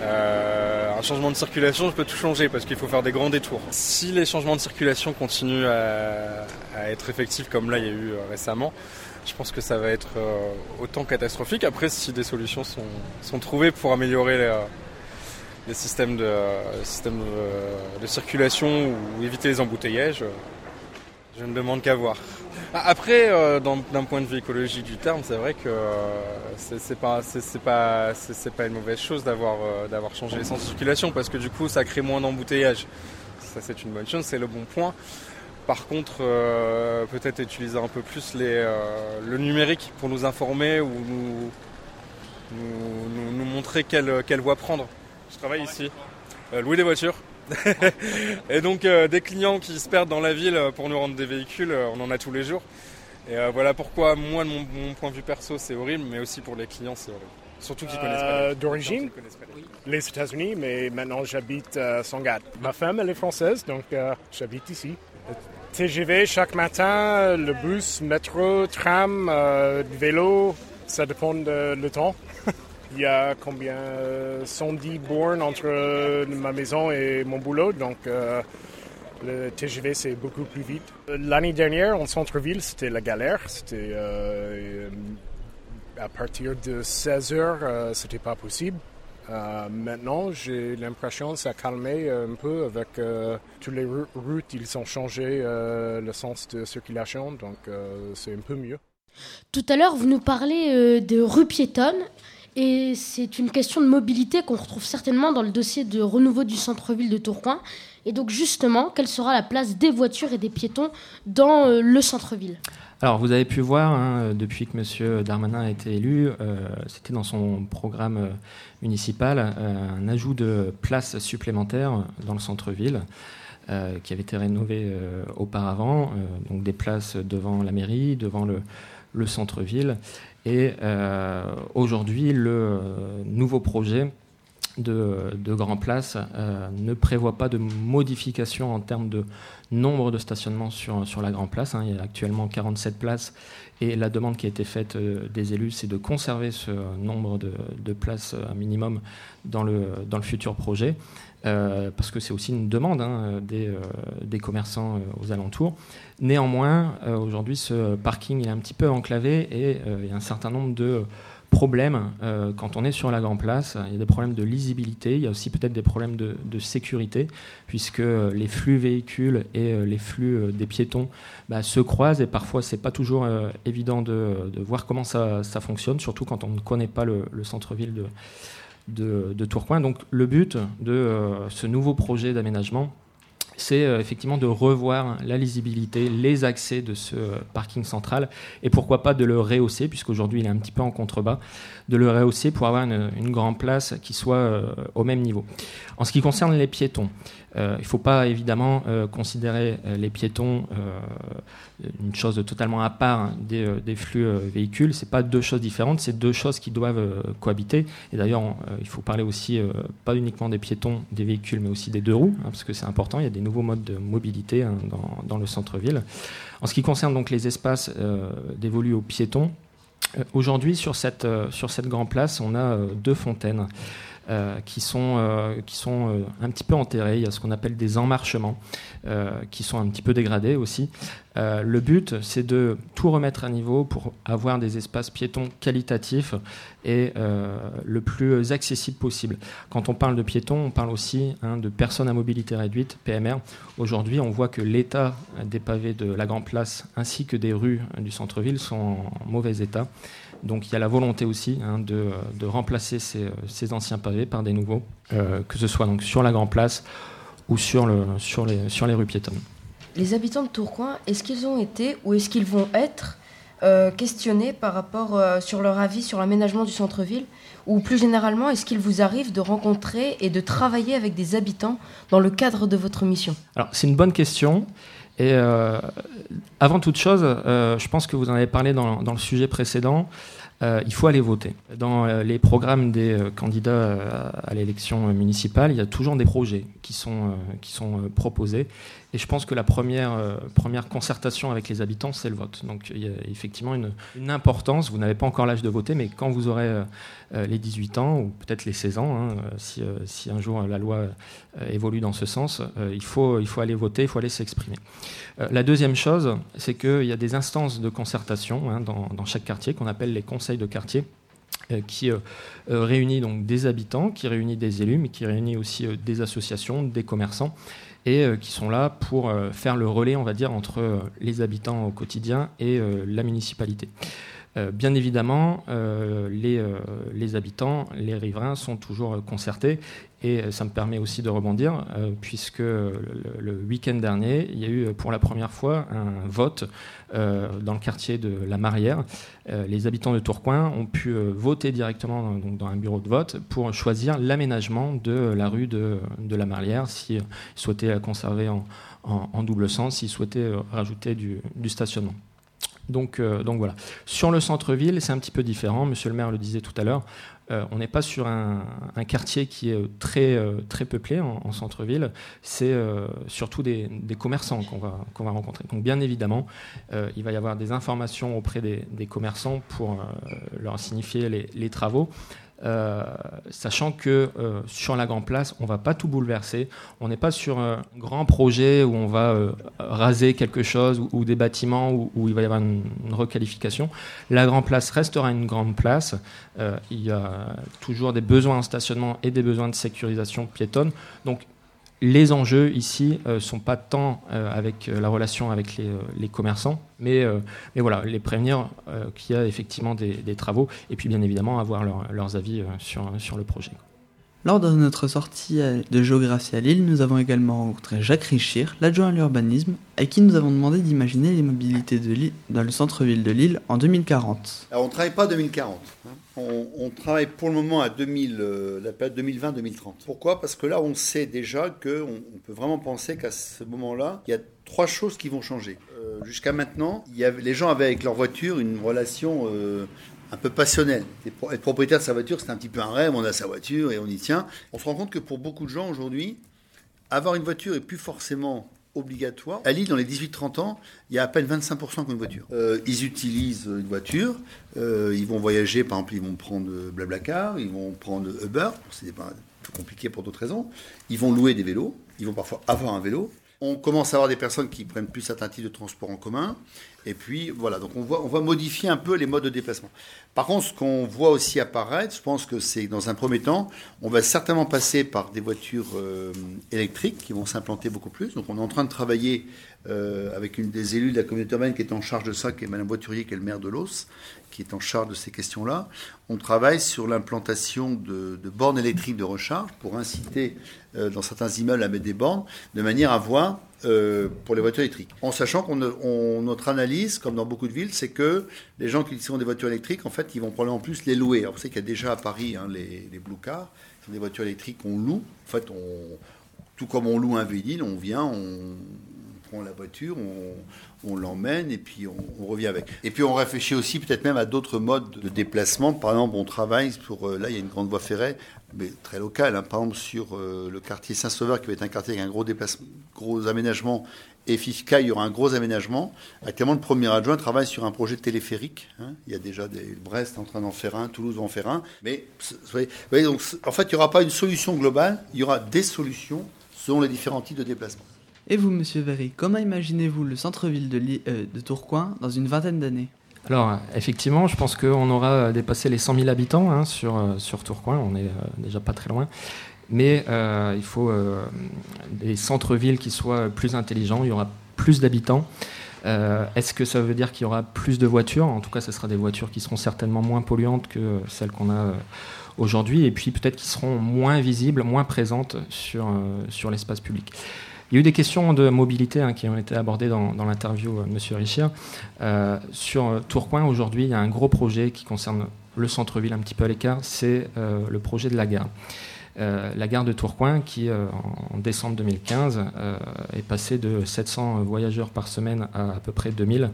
euh, un changement de circulation peut tout changer, parce qu'il faut faire des grands détours. Si les changements de circulation continuent à, être effectifs comme là il y a eu euh, récemment, je pense que ça va être euh, autant catastrophique. Après, si des solutions sont, sont trouvées pour améliorer les, les systèmes, de, systèmes de, de circulation ou éviter les embouteillages, je ne demande qu'à voir. Après, euh, d'un point de vue écologique du terme, c'est vrai que euh, c'est pas, une mauvaise chose d'avoir euh, changé les sens de circulation parce que du coup, ça crée moins d'embouteillages. Ça, c'est une bonne chose, c'est le bon point. Par contre, euh, peut-être utiliser un peu plus euh, le numérique pour nous informer ou nous, montrer quelle voie prendre. Je travaille ici. Euh, louer des voitures. (laughs) et donc euh, des clients qui se perdent dans la ville pour nous rendre des véhicules, euh, on en a tous les jours. Et euh, voilà pourquoi moi de mon, mon, point de vue perso c'est horrible, mais aussi pour les clients c'est horrible. Surtout qu'ils connaissent pas. D'origine, les États-Unis, mais maintenant j'habite à Sangatte. Ma femme elle est française, donc j'habite ici. TGV chaque matin, le bus, métro, tram, vélo, ça dépend de le temps. (laughs) Il y a combien 110 bornes entre ma maison et mon boulot, donc euh, Le TGV, c'est beaucoup plus vite. L'année dernière, en centre-ville, c'était la galère. C'était euh, à partir de 16 heures, euh, c'était pas possible. Euh, maintenant, j'ai l'impression que ça a calmé un peu avec euh, toutes les routes. Ils ont changé euh, le sens de circulation, donc euh, c'est un peu mieux. Tout à l'heure, vous nous parlez euh, de rue piétonne. Et c'est une question de mobilité qu'on retrouve certainement dans le dossier de renouveau du centre-ville de Tourcoing. Et donc justement, quelle sera la place des voitures et des piétons dans euh, le centre-ville? Alors, vous avez pu voir, hein, depuis que M. Darmanin a été élu, euh, c'était dans son programme euh, municipal, un ajout de places supplémentaires dans le centre-ville. qui avait été rénové auparavant, donc des places devant la mairie, devant le, le centre-ville. Et euh, aujourd'hui, le euh, nouveau projet de, de Grand Place euh, ne prévoit pas de modification en termes de nombre de stationnements sur, sur la Grand Place. hein. Il y a actuellement 47 places et la demande qui a été faite des élus, c'est de conserver ce nombre de, de places minimum dans le, dans le futur projet. Euh, parce que c'est aussi une demande hein, des, euh, des commerçants euh, aux alentours. Néanmoins, euh, aujourd'hui, ce parking est un petit peu enclavé et euh, il y a un certain nombre de problèmes euh, quand on est sur la Grand Place. Il y a des problèmes de lisibilité, il y a aussi peut-être des problèmes de, sécurité, puisque euh, les flux véhicules et euh, les flux euh, des piétons bah, se croisent et parfois c'est pas toujours euh, évident de, voir comment ça, ça fonctionne, surtout quand on ne connaît pas le, le centre-ville de, de, Tourcoing. Donc le but de euh, ce nouveau projet d'aménagement, c'est euh, effectivement de revoir la lisibilité, les accès de ce euh, parking central et pourquoi pas de le rehausser, puisqu'aujourd'hui il est un petit peu en contrebas, de le rehausser pour avoir une, grande place qui soit euh, au même niveau. En ce qui concerne les piétons, euh, il ne faut pas évidemment euh, considérer les piétons une chose totalement à part hein, des, flux véhicules. Ce pas deux choses différentes, c'est deux choses qui doivent cohabiter. Et d'ailleurs, il faut parler aussi pas uniquement des piétons, des véhicules, mais aussi des deux roues, hein, parce que c'est important. Il y a des nouveaux modes de mobilité hein, dans, le centre-ville. En ce qui concerne donc les espaces dévolus aux piétons, Aujourd'hui, sur cette, euh, sur cette grande place, on a euh, deux fontaines euh, qui sont, euh, qui sont euh, un petit peu enterrées. Il y a ce qu'on appelle des emmarchements qui sont un petit peu dégradés aussi. Le but, c'est de tout remettre à niveau pour avoir des espaces piétons qualitatifs et le plus accessible possible. Quand on parle de piétons, on parle aussi hein, de personnes à mobilité réduite, PMR. Aujourd'hui, on voit que l'état des pavés de la Grande Place ainsi que des rues du centre-ville sont en mauvais état. Donc il y a la volonté aussi hein, de, de remplacer ces, ces anciens pavés par des nouveaux, euh, que ce soit donc sur la Grande Place ou sur, le, sur, les, sur les rues piétonnes. Les habitants de Tourcoing, est-ce qu'ils ont été ou est-ce qu'ils vont être euh, questionnés par rapport euh, sur leur avis sur l'aménagement du centre-ville? Ou plus généralement, est-ce qu'il vous arrive de rencontrer et de travailler avec des habitants dans le cadre de votre mission? Alors, c'est une bonne question. Et euh, avant toute chose, euh, je pense que vous en avez parlé dans, dans le sujet précédent. euh, il faut aller voter. Dans les programmes des candidats euh, à l'élection municipale, il y a toujours des projets qui sont, qui sont proposés. Et je pense que la première, euh, première concertation avec les habitants, c'est le vote. Donc il y a effectivement une, importance. Vous n'avez pas encore l'âge de voter, mais quand vous aurez euh, euh, les 18 ans, ou peut-être les 16 ans, hein, si, un jour la loi évolue dans ce sens, il, faut, aller voter, il faut aller s'exprimer. La deuxième chose, c'est qu'il y a des instances de concertation hein, dans, chaque quartier qu'on appelle les conseils de quartier qui réunit donc des habitants, qui réunit des élus, mais qui réunit aussi des associations, des commerçants, et euh, qui sont là pour euh, faire le relais, on va dire, entre euh, les habitants au quotidien et la municipalité. Euh, bien évidemment, euh, les, euh, les habitants, les riverains sont toujours concertés et ça me permet aussi de rebondir puisque le, week-end dernier, il y a eu pour la première fois un vote dans le quartier de la Marière. Les habitants de Tourcoing ont pu voter directement dans, un bureau de vote pour choisir l'aménagement de la rue de, la Marière, s'ils souhaitaient la conserver en, double sens, s'ils souhaitaient rajouter du stationnement. Donc, euh, donc voilà. Sur le centre-ville, c'est un petit peu différent. Monsieur le maire le disait tout à l'heure. Euh, on n'est pas sur un, quartier qui est très, euh, très peuplé en, en centre-ville. C'est surtout des, commerçants qu'on va, rencontrer. Donc bien évidemment, il va y avoir des informations auprès des, commerçants pour leur signifier les travaux. Euh, sachant que euh, sur la Grande Place, on ne va pas tout bouleverser. On n'est pas sur un grand projet où on va euh, raser quelque chose ou, des bâtiments où, il va y avoir une, une, requalification. La Grande Place restera une grande place. il y a toujours des besoins en stationnement et des besoins de sécurisation piétonne. Donc les enjeux ici ne sont pas tant avec la relation avec les, les commerçants, mais, mais, voilà, les prévenir qu'il y a effectivement des, des, travaux, et puis bien évidemment avoir leur, leurs avis sur, sur le projet. Lors de notre sortie de géographie à Lille, nous avons également rencontré Jacques Richir, l'adjoint à l'urbanisme, à qui nous avons demandé d'imaginer les mobilités de Lille, dans le centre-ville de Lille en 2040. Alors on ne travaille pas 2040, hein. On, travaille pour le moment à 2000, euh, la période 2020-2030. Pourquoi? Parce que là on sait déjà qu'on on peut vraiment penser qu'à ce moment-là, il y a trois choses qui vont changer. Euh, Jusqu'à maintenant, il y avait, les gens avaient avec leur voiture une relation... Euh, un peu passionnel. Être propriétaire de sa voiture, c'est un petit peu un rêve, on a sa voiture et on y tient. On se rend compte que pour beaucoup de gens aujourd'hui, avoir une voiture est plus forcément obligatoire. À Lille, dans les 18-30 ans, il y a à peine 25% qui ont une voiture. Euh, ils utilisent une voiture, euh, ils vont voyager, par exemple, ils vont prendre Blablacar, ils vont prendre Uber, c'est pas compliqué pour d'autres raisons. Ils vont louer des vélos, ils vont parfois avoir un vélo. On commence à avoir des personnes qui prennent plus certains types de transport en commun. Et puis voilà, donc on voit, va modifier un peu les modes de déplacement. Par contre, ce qu'on voit aussi apparaître, je pense que c'est dans un premier temps, on va certainement passer par des voitures euh, électriques qui vont s'implanter beaucoup plus. Donc on est en train de travailler euh, avec une des élus de la communauté urbaine qui est en charge de ça, qui est Madame Voiturier, qui est le maire de Los, qui est en charge de ces questions-là. On travaille sur l'implantation de, de, bornes électriques de recharge pour inciter euh, dans certains immeubles à mettre des bornes, de manière à voir euh, pour les voitures électriques. En sachant qu'on on, notre analyse, comme dans beaucoup de villes, c'est que les gens qui utiliseront des voitures électriques, en fait, ils vont probablement plus les louer. Alors, vous savez qu'il y a déjà à Paris hein, les, les blue cars, qui sont des voitures électriques qu'on loue. En fait, tout comme on loue un véhicule, on vient, on, prend la voiture, on, on l'emmène et puis on, on, revient avec. Et puis on réfléchit aussi peut-être même à d'autres modes de déplacement. Par exemple, on travaille pour, euh, là il y a une grande voie ferrée, mais très locale, hein, par exemple sur euh, le quartier Saint-Sauveur qui va être un quartier avec un gros, gros aménagement. Et FIFCA, il y aura un gros aménagement. Actuellement, le premier adjoint travaille sur un projet téléphérique. Hein. Il y a déjà des Brest en train d'en faire un, Toulouse va en faire un. Mais vous voyez, donc, en fait, il n'y aura pas une solution globale, il y aura des solutions selon les différents types de déplacement. Et vous, monsieur Véry, comment imaginez-vous le centre-ville euh, de, Tourcoing dans une vingtaine d'années? Alors, effectivement, je pense qu'on aura dépassé les 100 000 habitants hein, sur, euh, sur Tourcoing, on est euh, déjà pas très loin. Mais euh, il faut des centres-villes qui soient plus intelligents, il y aura plus d'habitants. Est-ce que ça veut dire qu'il y aura plus de voitures? En tout cas, ce sera des voitures qui seront certainement moins polluantes que celles qu'on a aujourd'hui, et puis peut-être qui seront moins visibles, moins présentes sur l'espace public. Il y a eu des questions de mobilité hein, qui ont été abordées dans, l'interview M. Richard. Euh, sur Tourcoing, aujourd'hui, il y a un gros projet qui concerne le centre-ville un petit peu à l'écart, c'est euh, le projet de la gare. Euh, la gare de Tourcoing, qui euh, en décembre 2015 euh, est passée de 700 voyageurs par semaine à à peu près 2000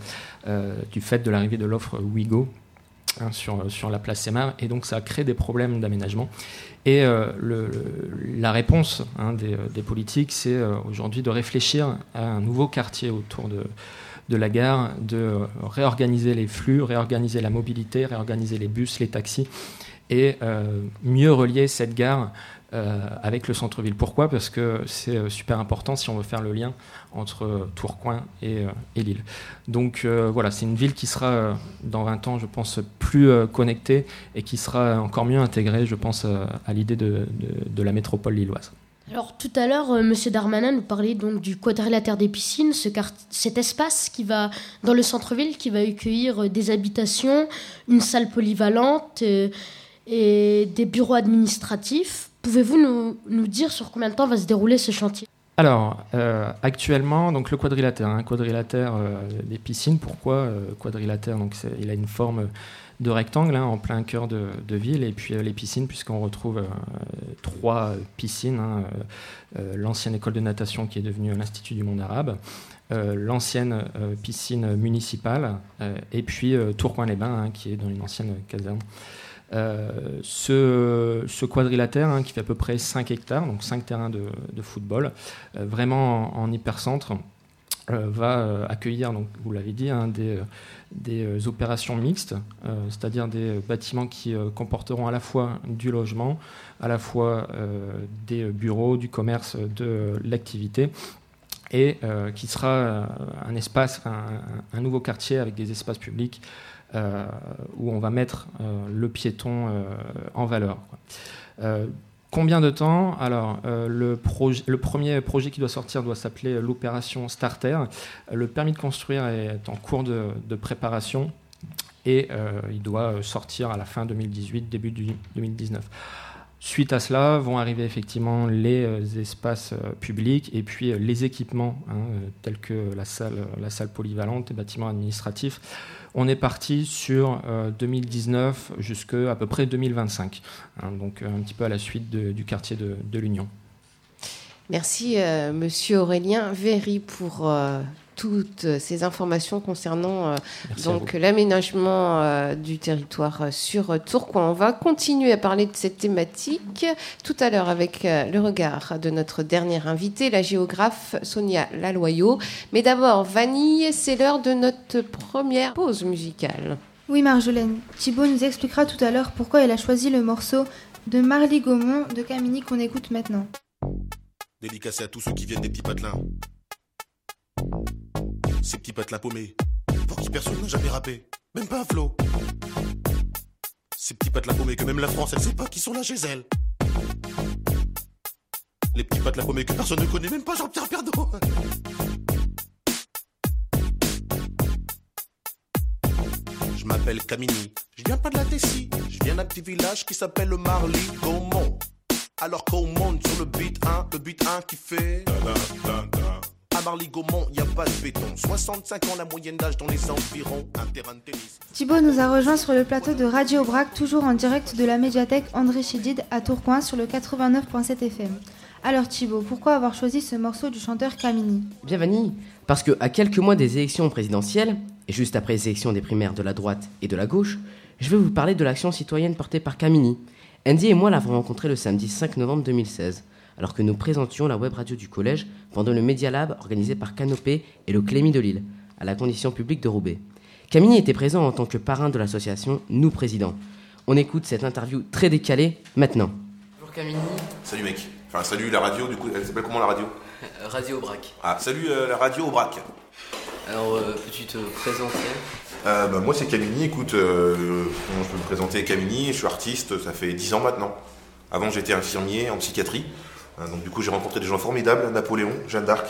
du fait de l'arrivée de l'offre Ouigo, Hein, sur, sur, la place Sémar, et donc ça a créé des problèmes d'aménagement. Et euh, la réponse hein, des, des, politiques, c'est euh, aujourd'hui de réfléchir à un nouveau quartier autour de, la gare, de réorganiser les flux, réorganiser la mobilité, réorganiser les bus, les taxis, et euh, mieux relier cette gare euh, avec le centre-ville. Pourquoi? Parce que c'est super important si on veut faire le lien entre Tourcoing et, euh, Lille. Donc euh, voilà, c'est une ville qui sera dans 20 ans, je pense, plus connectée et qui sera encore mieux intégrée, je pense, à l'idée de, la métropole lilloise. Alors tout à l'heure, euh, Monsieur Darmanin nous parlait donc du quadrilatère des piscines, ce cet espace qui va dans le centre-ville, qui va accueillir des habitations, une salle polyvalente euh, et des bureaux administratifs. Pouvez-vous nous, nous, dire sur combien de temps va se dérouler ce chantier? Alors, euh, actuellement, donc le quadrilatère, un hein, quadrilatère euh, des piscines. Pourquoi euh, quadrilatère Donc, il a une forme de rectangle hein, en plein cœur de, ville, et puis les piscines, puisqu'on retrouve trois piscines. Hein, l'ancienne école de natation qui est devenue l'Institut du monde arabe, l'ancienne piscine municipale, et puis Tourcoing-les-Bains, qui est dans une ancienne caserne. Euh, ce, quadrilatère hein, qui fait à peu près 5 hectares, donc 5 terrains de, football, euh, vraiment en, en hypercentre, va accueillir, donc, vous l'avez dit, hein, des opérations mixtes, c'est-à-dire des bâtiments qui comporteront à la fois du logement, à la fois des bureaux, du commerce, de l'activité, et qui sera un espace, un, nouveau quartier avec des espaces publics où on va mettre le piéton en valeur. Combien de temps? Alors, euh, le, premier projet qui doit sortir doit s'appeler l'opération Starter. Le permis de construire est en cours de, préparation et euh, il doit sortir à la fin 2018, début 2019. Suite à cela, vont arriver effectivement les euh, espaces publics et puis les équipements, hein, tels que la salle, la salle polyvalente, les bâtiments administratifs. On est parti sur 2019 jusqu'à à peu près 2025, hein, donc un petit peu à la suite du quartier de, l'Union. Merci, euh, monsieur Aurélien Véry, pour euh, toutes ces informations concernant euh, donc l'aménagement euh, du territoire euh, sur Tourcoing. On va continuer à parler de cette thématique tout à l'heure avec le regard de notre dernière invitée, la géographe Sonia Laloyau. Mais d'abord, Vanille, c'est l'heure de notre première pause musicale. Oui, Marjolaine. Thibaut nous expliquera tout à l'heure pourquoi elle a choisi le morceau de Marly Gaumont de Camini qu'on écoute maintenant. Dédicacé à tous ceux qui viennent des petits patelins. Ces petits patelins paumés, pour qui personne n'a jamais rappé, même pas un flot. Ces petits patelins paumés que même la France, elle sait pas qui sont là chez elle. Les petits patelins paumés que personne ne connaît, même pas Jean-Pierre Pernaut. Je m'appelle Camini, je viens pas de la Tessie, je viens d'un petit village qui s'appelle le Marly Gaumont. Alors qu'on sur le beat 1, le beat 1 qui fait. À Marly-Gaumont, y a pas de béton. 65 ans la moyenne d'âge dans les environs. Un terrain de tennis. Thibaut nous a rejoint sur le plateau de Radio Brac, toujours en direct de la médiathèque André Chédid à Tourcoing sur le 89.7 FM. Alors Thibaut, pourquoi avoir choisi ce morceau du chanteur Camini Bien Vanille, parce que à quelques mois des élections présidentielles, et juste après les élections des primaires de la droite et de la gauche, je vais vous parler de l'action citoyenne portée par Camini. Andy et moi l'avons rencontré le samedi 5 novembre 2016 alors que nous présentions la web radio du collège pendant le Media Lab organisé par Canopé et le Clémy de Lille, à la condition publique de Roubaix. Camille était présent en tant que parrain de l'association Nous Présidents. On écoute cette interview très décalée maintenant. Bonjour Camille. Salut mec. Enfin salut la radio, du coup, elle s'appelle comment la radio euh, Radio Brac. Ah, salut euh, la radio Brac. Alors, euh, peux-tu te présenter? Bah, Moi c'est Camini, écoute, je peux me présenter? Camini, je suis artiste, ça fait 10 ans maintenant. Avant j'étais infirmier en psychiatrie. Hein, donc du coup, j'ai rencontré des gens formidables, Napoléon, Jeanne d'Arc,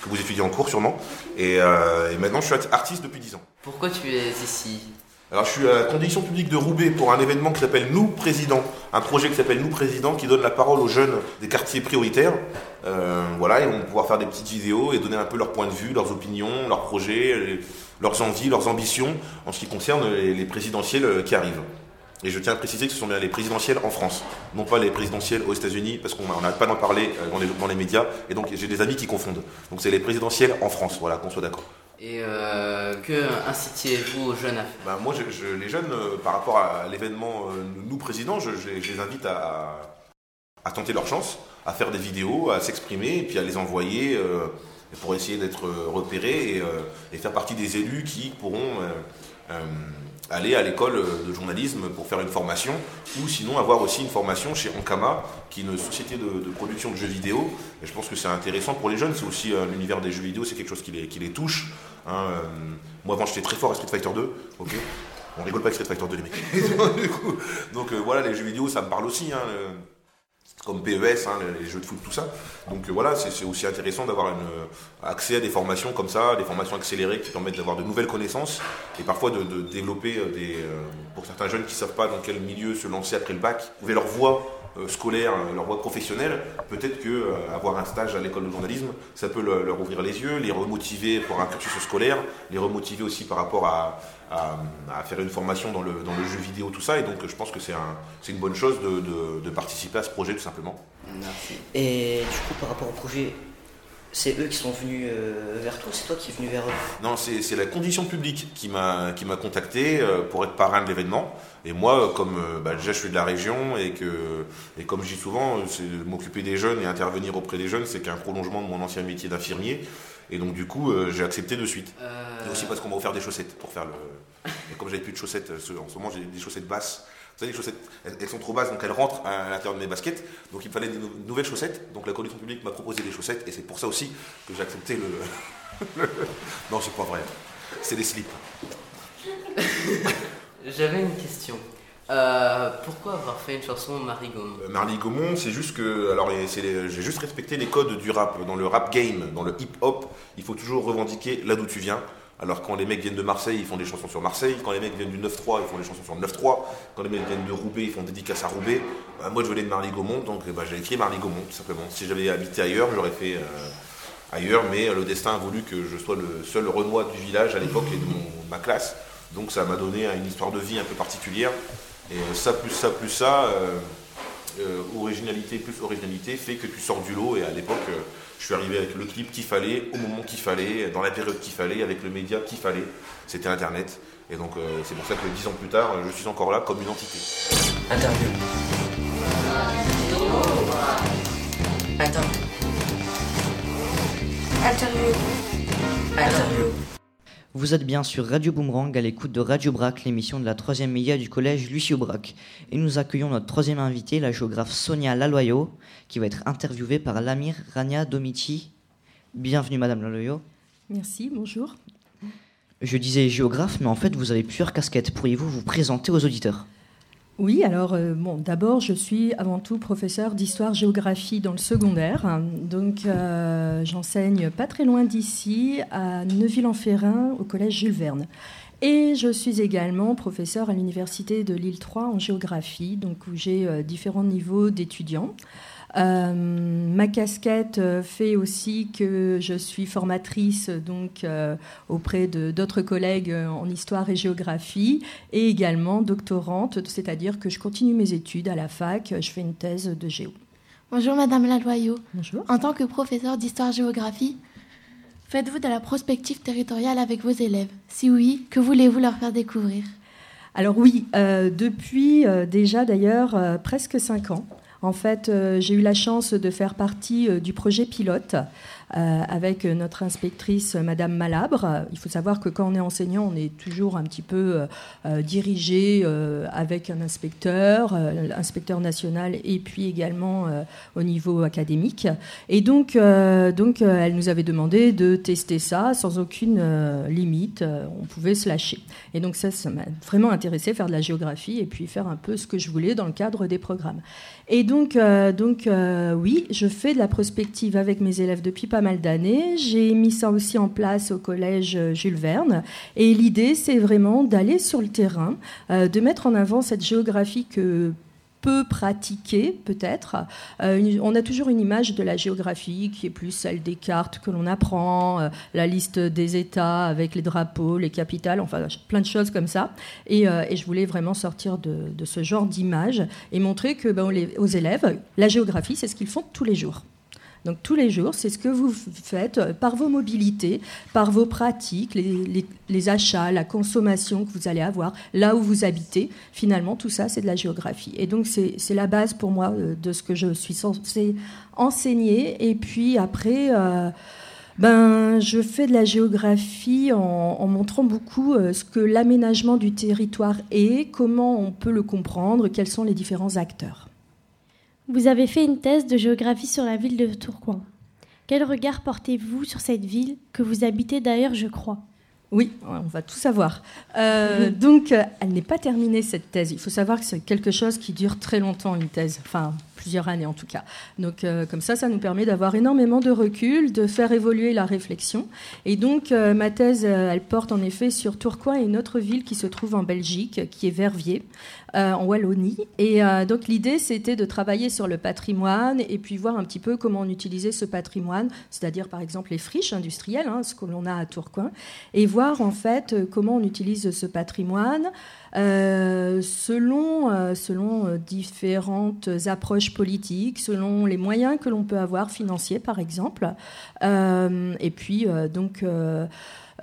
que vous étudiez en cours sûrement. Euh, et, maintenant, je suis artiste depuis 10 ans. Pourquoi tu es ici? Alors je suis à la condition publique de Roubaix pour un événement qui s'appelle Nous Président, un projet qui s'appelle Nous Président qui donne la parole aux jeunes des quartiers prioritaires. Euh, voilà, ils vont pouvoir faire des petites vidéos et donner un peu leur point de vue, leurs opinions, leurs projets, leurs envies, leurs ambitions en ce qui concerne les présidentielles qui arrivent. Et je tiens à préciser que ce sont bien les présidentielles en France, non pas les présidentielles aux États-Unis, parce qu'on n'arrête pas d'en parler euh, dans les, dans les, médias. Et donc j'ai des amis qui confondent. Donc c'est les présidentielles en France, voilà, qu'on soit d'accord. Et euh, que incitiez-vous aux jeunes à faire? Ben, Moi, je, les jeunes, euh, par rapport à l'événement Nous Présidents, je, les invite à, à, tenter leur chance, à faire des vidéos, à s'exprimer, et puis à les envoyer pour essayer d'être repérés et, et, faire partie des élus qui pourront aller à l'école de journalisme pour faire une formation, ou sinon avoir aussi une formation chez Ankama, qui est une société de, production de jeux vidéo. Et je pense que c'est intéressant pour les jeunes, c'est aussi euh, l'univers des jeux vidéo, c'est quelque chose qui les, qui les touche. Hein, euh, moi avant j'étais très fort à Street Fighter 2, ok on rigole pas avec Street Fighter 2 les mecs. (laughs) donc euh, voilà, les jeux vidéo ça me parle aussi. Hein, comme PES, hein, les jeux de foot, tout ça. Donc euh, voilà, c'est aussi intéressant d'avoir euh, accès à des formations comme ça, des formations accélérées qui permettent d'avoir de nouvelles connaissances et parfois de, développer euh, des, pour certains jeunes qui ne savent pas dans quel milieu se lancer après le bac, trouver leur voie scolaire, leur voie professionnelle, peut-être que avoir un stage à l'école de journalisme, ça peut leur ouvrir les yeux, les remotiver pour un cursus scolaire, les remotiver aussi par rapport à, à, faire une formation dans le, dans le, jeu vidéo, tout ça. Et donc, je pense que c'est un, une bonne chose de, de, participer à ce projet, tout simplement. Merci. Et du coup, par rapport au projet, c'est eux qui sont venus euh, vers toi, c'est toi qui es venu vers eux? Non, c'est la condition publique qui m'a contacté euh, pour être parrain de l'événement. Et moi, comme euh, bah, déjà je suis de la région et que et comme je dis souvent, c'est m'occuper des jeunes et intervenir auprès des jeunes, c'est qu'un prolongement de mon ancien métier d'infirmier. Et donc du coup, j'ai accepté de suite. Et aussi parce qu'on m'a offert des chaussettes pour faire le. (laughs) Et comme j'avais plus de chaussettes, en ce moment j'ai des chaussettes basses. Vous savez, les chaussettes, elles, sont trop basses, donc elles rentrent à l'intérieur de mes baskets. Donc il me fallait de nouvelles chaussettes. Donc la condition publique m'a proposé des chaussettes. Et c'est pour ça aussi que j'ai accepté le. (laughs) non, c'est pas vrai. C'est des slips. (laughs) J'avais une question. Euh, pourquoi avoir fait une chanson Marie Gaumont euh, Marie Gaumont, c'est juste que. Alors, j'ai juste respecté les codes du rap. Dans le rap game, dans le hip hop, il faut toujours revendiquer là d'où tu viens. Alors quand les mecs viennent de Marseille, ils font des chansons sur Marseille. Quand les mecs viennent du 9-3, ils font des chansons sur le 9-3. Quand les mecs viennent de Roubaix, ils font dédicaces à Roubaix. Euh, moi, je venais de Marly-Gaumont, donc eh ben, j'ai écrit Marly-Gaumont, tout simplement. Si j'avais habité ailleurs, j'aurais fait euh, ailleurs, mais euh, le destin a voulu que je sois le seul Renoir du village à l'époque et de ma classe. Donc ça m'a donné une histoire de vie un peu particulière. Et ça, plus ça, plus ça, originalité plus originalité, fait que tu sors du lot. Et à l'époque je suis arrivé avec le clip qu'il fallait, au moment qu'il fallait, dans la période qu'il fallait, avec le média qu'il fallait. C'était Internet. Et donc euh, c'est pour ça que dix ans plus tard, je suis encore là comme une entité. Interview. Interview. Interview. Interview. Vous êtes bien sur Radio Boomerang à l'écoute de Radio Brac, l'émission de la troisième média du collège Lucio Brac. Et nous accueillons notre troisième invitée, la géographe Sonia Laloyo, qui va être interviewée par Lamir Rania Domiti. Bienvenue Madame Laloyo. Merci, bonjour. Je disais géographe, mais en fait vous avez plusieurs casquettes. Pourriez-vous vous présenter aux auditeurs? Oui, alors euh, bon, d'abord, je suis avant tout professeur d'histoire-géographie dans le secondaire. Donc, euh, j'enseigne pas très loin d'ici, à Neuville-en-Ferrin, au collège Jules Verne. Et je suis également professeur à l'université de Lille 3 en géographie, donc où j'ai euh, différents niveaux d'étudiants. Euh, ma casquette euh, fait aussi que je suis formatrice donc euh, auprès de d'autres collègues en histoire et géographie et également doctorante, c'est-à-dire que je continue mes études à la fac, je fais une thèse de géo. Bonjour Madame Laloyau. Bonjour. En tant que professeur d'histoire-géographie, faites-vous de la prospective territoriale avec vos élèves. Si oui, que voulez-vous leur faire découvrir? Alors oui, depuis déjà d'ailleurs presque cinq ans, en fait, euh, j'ai eu la chance de faire partie euh, du projet pilote. euh, avec notre inspectrice Madame Malabre. Il faut savoir que quand on est enseignant, on est toujours un petit peu dirigé avec un inspecteur, l'inspecteur national, et puis également au niveau académique. Et donc, donc, elle nous avait demandé de tester ça sans aucune limite. on pouvait se lâcher. Et donc ça, ça m'a vraiment intéressé, faire de la géographie et puis faire un peu ce que je voulais dans le cadre des programmes. Et donc, euh, donc euh, oui, je fais de la prospective avec mes élèves depuis pas mal d'années. J'ai mis ça aussi en place au collège Jules Verne. Et l'idée, c'est vraiment d'aller sur le terrain, euh, de mettre en avant cette géographie que peu pratiquée, peut-être. Euh, on a toujours une image de la géographie qui est plus celle des cartes que l'on apprend, euh, la liste des États avec les drapeaux, les capitales, enfin plein de choses comme ça. Et, euh, je voulais vraiment sortir de, ce genre d'image et montrer que ben, aux élèves, la géographie, c'est ce qu'ils font tous les jours. Donc tous les jours, c'est ce que vous faites euh, par vos mobilités, par vos pratiques, les, achats, la consommation que vous allez avoir, là où vous habitez. Finalement, tout ça, c'est de la géographie. Et donc c'est la base pour moi euh, de ce que je suis censée enseigner. Et puis après... Euh, ben, je fais de la géographie en, montrant beaucoup ce que l'aménagement du territoire est, comment on peut le comprendre, quels sont les différents acteurs. Vous avez fait une thèse de géographie sur la ville de Tourcoing. Quel regard portez-vous sur cette ville que vous habitez d'ailleurs, je crois? Oui, on va tout savoir. Euh, donc, elle n'est pas terminée, cette thèse. Il faut savoir que c'est quelque chose qui dure très longtemps, une thèse. Enfin, plusieurs années en tout cas. Donc euh, comme ça, ça nous permet d'avoir énormément de recul, de faire évoluer la réflexion. Et donc euh, ma thèse, euh, elle porte en effet sur Tourcoing et une autre ville qui se trouve en Belgique, qui est Verviers, en Wallonie. Et donc l'idée, c'était de travailler sur le patrimoine et puis voir un petit peu comment on utilisait ce patrimoine, c'est-à-dire par exemple les friches industrielles, hein, ce que l'on a à Tourcoing, et voir en fait comment on utilise ce patrimoine selon, selon différentes approches politiques, selon les moyens que l'on peut avoir, financiers par exemple. et puis, donc,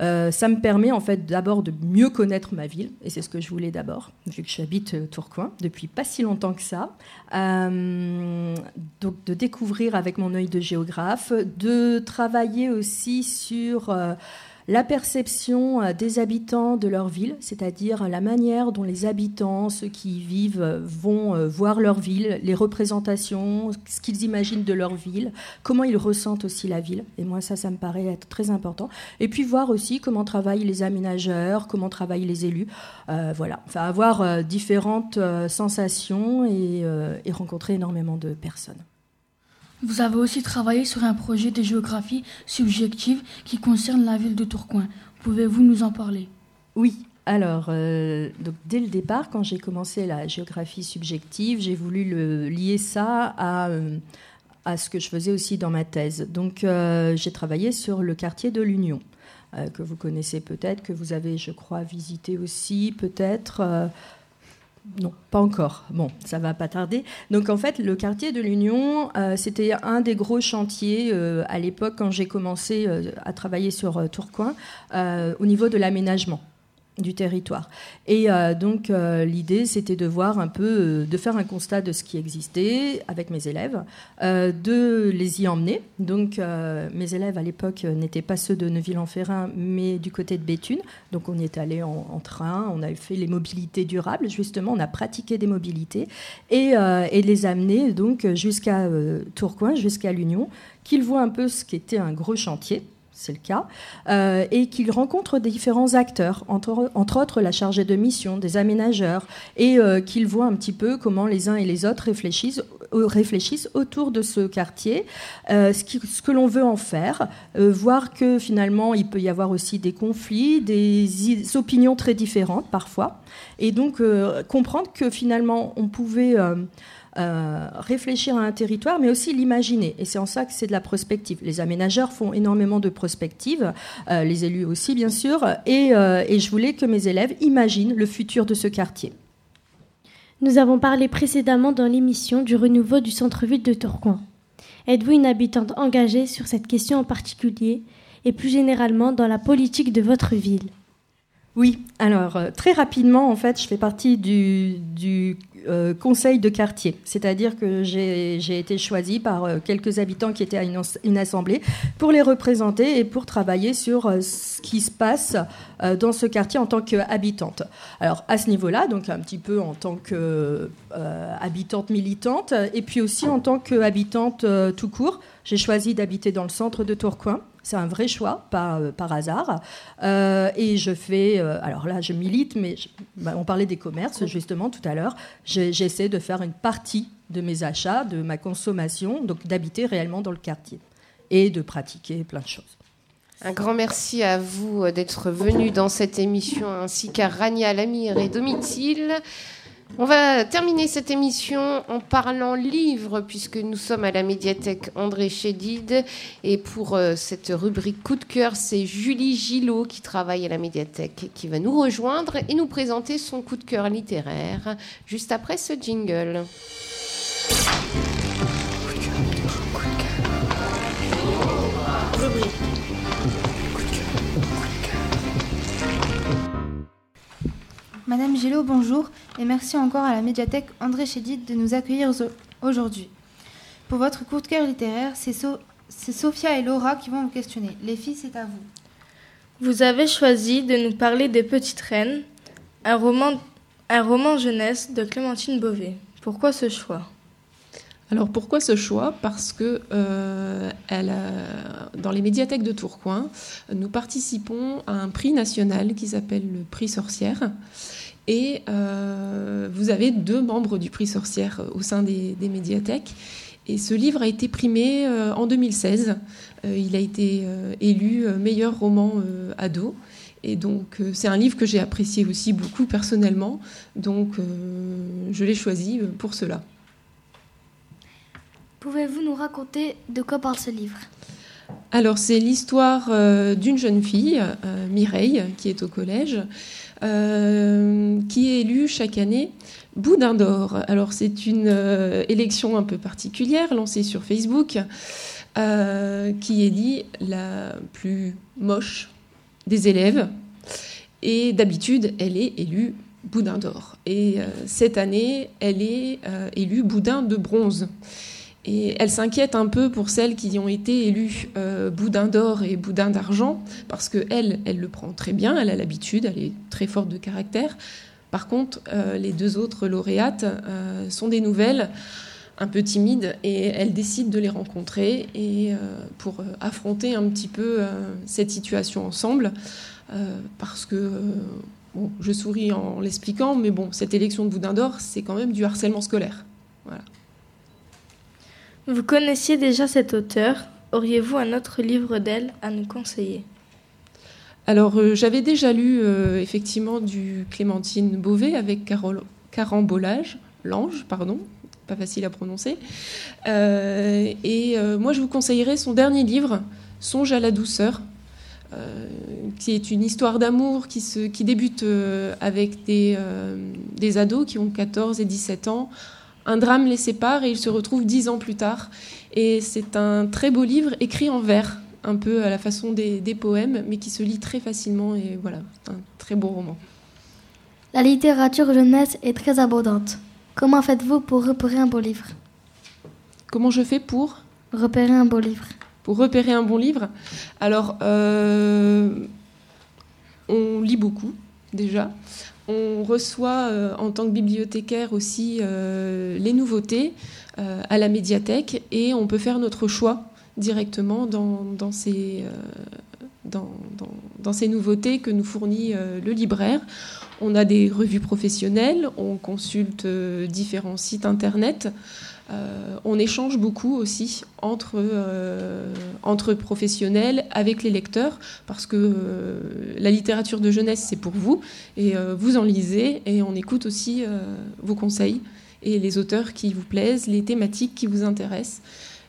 euh, ça me permet en fait d'abord de mieux connaître ma ville, et c'est ce que je voulais d'abord, vu que j'habite euh, Tourcoing depuis pas si longtemps que ça. Euh, donc de découvrir avec mon œil de géographe, de travailler aussi sur la perception euh, des habitants de leur ville, c'est-à-dire la manière dont les habitants, ceux qui y vivent, vont euh, voir leur ville, les représentations, ce qu'ils imaginent de leur ville, comment ils ressentent aussi la ville. Et moi, ça, ça me paraît être très important. Et puis voir aussi comment travaillent les aménageurs, comment travaillent les élus. Euh, voilà, enfin, avoir différentes sensations et rencontrer énormément de personnes. Vous avez aussi travaillé sur un projet de géographie subjective qui concerne la ville de Tourcoing. Pouvez-vous nous en parler? Oui. Alors, euh, donc dès le départ, quand j'ai commencé la géographie subjective, j'ai voulu lier ça à, euh, à ce que je faisais aussi dans ma thèse. Donc, euh, j'ai travaillé sur le quartier de l'Union, que vous connaissez peut-être, que vous avez, je crois, visité aussi, peut-être. Non, pas encore. Bon, ça va pas tarder. Donc en fait, le quartier de l'Union, euh, c'était un des gros chantiers euh, à l'époque quand j'ai commencé euh, à travailler sur Tourcoing au niveau de l'aménagement du territoire. Et euh, donc euh, l'idée, c'était de voir un peu, euh, de faire un constat de ce qui existait avec mes élèves, de les y emmener. Donc mes élèves à l'époque n'étaient pas ceux de Neuville-en-Ferrin, mais du côté de Béthune. Donc on y est allé en, train, on a fait les mobilités durables, justement, on a pratiqué des mobilités et, et les amener donc jusqu'à Tourcoing, jusqu'à l'Union, qu'ils voient un peu ce qui était un gros chantier c'est le cas, euh, et qu'il rencontre différents acteurs, entre, autres la chargée de mission, des aménageurs, et euh, qu'il voit un petit peu comment les uns et les autres réfléchissent, euh, réfléchissent autour de ce quartier, ce, que l'on veut en faire, voir que finalement il peut y avoir aussi des conflits, des opinions très différentes parfois, et donc comprendre que finalement on pouvait euh, réfléchir à un territoire, mais aussi l'imaginer. Et c'est en ça que c'est de la prospective. Les aménageurs font énormément de prospective, euh, les élus aussi, bien sûr, et, euh, et je voulais que mes élèves imaginent le futur de ce quartier. Nous avons parlé précédemment dans l'émission du renouveau du centre-ville de Tourcoing. Êtes-vous une habitante engagée sur cette question en particulier et plus généralement dans la politique de votre ville? Oui, alors très rapidement, en fait, je fais partie du, du euh, conseil de quartier, c'est-à-dire que j'ai été choisie par euh, quelques habitants qui étaient à une, assemblée pour les représenter et pour travailler sur euh, ce qui se passe dans ce quartier en tant qu'habitante. Alors à ce niveau-là, donc un petit peu en tant qu'habitante militante et puis aussi en tant qu'habitante tout court, j'ai choisi d'habiter dans le centre de Tourcoing. C'est un vrai choix, pas euh, par hasard. Euh, et je fais, euh, alors là, je milite, mais bah, on parlait des commerces justement tout à l'heure. J'essaie de faire une partie de mes achats, de ma consommation, donc d'habiter réellement dans le quartier et de pratiquer plein de choses. Un grand merci à vous d'être venu dans cette émission, ainsi qu'à Rania Lamir et Domitil. On va terminer cette émission en parlant livre, puisque nous sommes à la médiathèque André Chédid. Et pour euh, cette rubrique coup de cœur, c'est Julie Gillot qui travaille à la médiathèque qui va nous rejoindre et nous présenter son coup de cœur littéraire juste après ce jingle. Madame Gillot, bonjour et merci encore à la médiathèque André Chédid de nous accueillir aujourd'hui. Pour votre coup de cœur littéraire, c'est Sophia et Laura qui vont vous questionner. Les filles, c'est à vous. Vous avez choisi de nous parler des Petites Reines, un roman, un roman jeunesse de Clémentine Beauvais. Pourquoi ce choix? Alors pourquoi ce choix? Parce que euh, dans les médiathèques de Tourcoing, nous participons à un prix national qui s'appelle le prix Sorcière. Et euh, vous avez deux membres du prix Sorcière au sein des, médiathèques. Et ce livre a été primé euh, en 2016. il a été élu meilleur roman ado. Et donc, c'est un livre que j'ai apprécié aussi beaucoup personnellement. Donc, je l'ai choisi pour cela. Pouvez-vous nous raconter de quoi parle ce livre? Alors, c'est l'histoire euh, d'une jeune fille, euh, Mireille, qui est au collège, euh, qui est élue chaque année Boudin d'or. Alors, c'est une élection un peu particulière lancée sur Facebook, qui élit la plus moche des élèves. Et d'habitude, elle est élue Boudin d'or. Et cette année, elle est élue Boudin de bronze. Et elle s'inquiète un peu pour celles qui ont été élues euh, boudin d'or et boudin d'argent, parce qu'elle, elle le prend très bien, elle a l'habitude, elle est très forte de caractère. Par contre, euh, les deux autres lauréates euh, sont des nouvelles, un peu timides, et elle décide de les rencontrer et pour affronter un petit peu cette situation ensemble, parce que bon, je souris en l'expliquant, mais bon, cette élection de boudin d'or, c'est quand même du harcèlement scolaire. Voilà. Vous connaissiez déjà cet auteur. Auriez-vous un autre livre d'elle à nous conseiller? Alors, euh, j'avais déjà lu euh, effectivement du Clémentine Beauvais avec Carole, Carambolage, L'Ange, pardon, pas facile à prononcer. Euh, et moi, je vous conseillerais son dernier livre, Songe à la douceur, qui est une histoire d'amour qui, débute avec des, des ados qui ont 14 et 17 ans un drame les sépare et ils se retrouvent dix ans plus tard. Et c'est un très beau livre écrit en vers, un peu à la façon des, poèmes, mais qui se lit très facilement et voilà, un très beau roman. La littérature jeunesse est très abondante. Comment faites-vous pour repérer un bon livre? Comment je fais pour Repérer un bon livre. Pour repérer un bon livre? Alors, euh, on lit beaucoup déjà. On reçoit euh, en tant que bibliothécaire aussi euh, les nouveautés euh, à la médiathèque et on peut faire notre choix directement dans, ces, dans, ces, nouveautés que nous fournit le libraire. On a des revues professionnelles, on consulte différents sites internet. Euh, on échange beaucoup aussi entre, euh, entre professionnels, avec les lecteurs, parce que euh, la littérature de jeunesse, c'est pour vous, et vous en lisez, et on écoute aussi vos conseils, et les auteurs qui vous plaisent, les thématiques qui vous intéressent,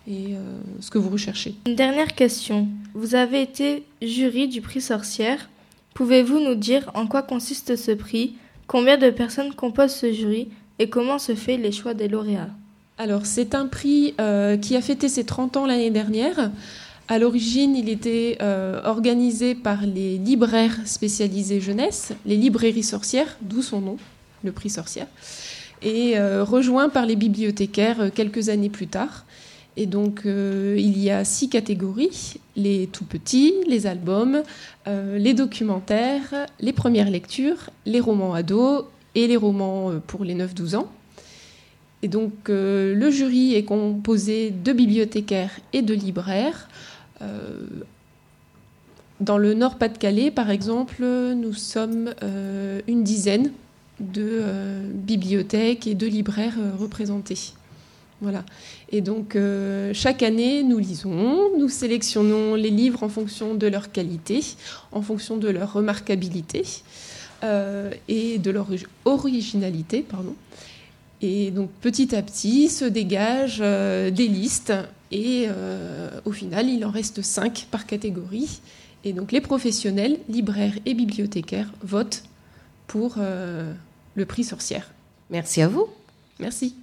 et ce que vous recherchez. Une dernière question. Vous avez été jury du prix Sorcière. Pouvez-vous nous dire en quoi consiste ce prix, combien de personnes composent ce jury, et comment se fait les choix des lauréats? Alors, c'est un prix euh, qui a fêté ses 30 ans l'année dernière. À l'origine, il était euh, organisé par les libraires spécialisés jeunesse, les librairies sorcières, d'où son nom, le prix sorcière, et euh, rejoint par les bibliothécaires quelques années plus tard. Et donc, il y a six catégories les tout petits, les albums, les documentaires, les premières lectures, les romans ados et les romans pour les 9-12 ans. Et donc euh, le jury est composé de bibliothécaires et de libraires. Euh, dans le Nord-Pas-de-Calais, par exemple, nous sommes euh, une dizaine de bibliothèques et de libraires représentés. Voilà. Et donc, chaque année, nous lisons, nous sélectionnons les livres en fonction de leur qualité, en fonction de leur remarquabilité et de leur originalité. Pardon. Et donc petit à petit se dégagent euh, des listes et euh, au final il en reste cinq par catégorie. Et donc les professionnels, libraires et bibliothécaires votent pour euh, le prix sorcière. Merci à vous. Merci.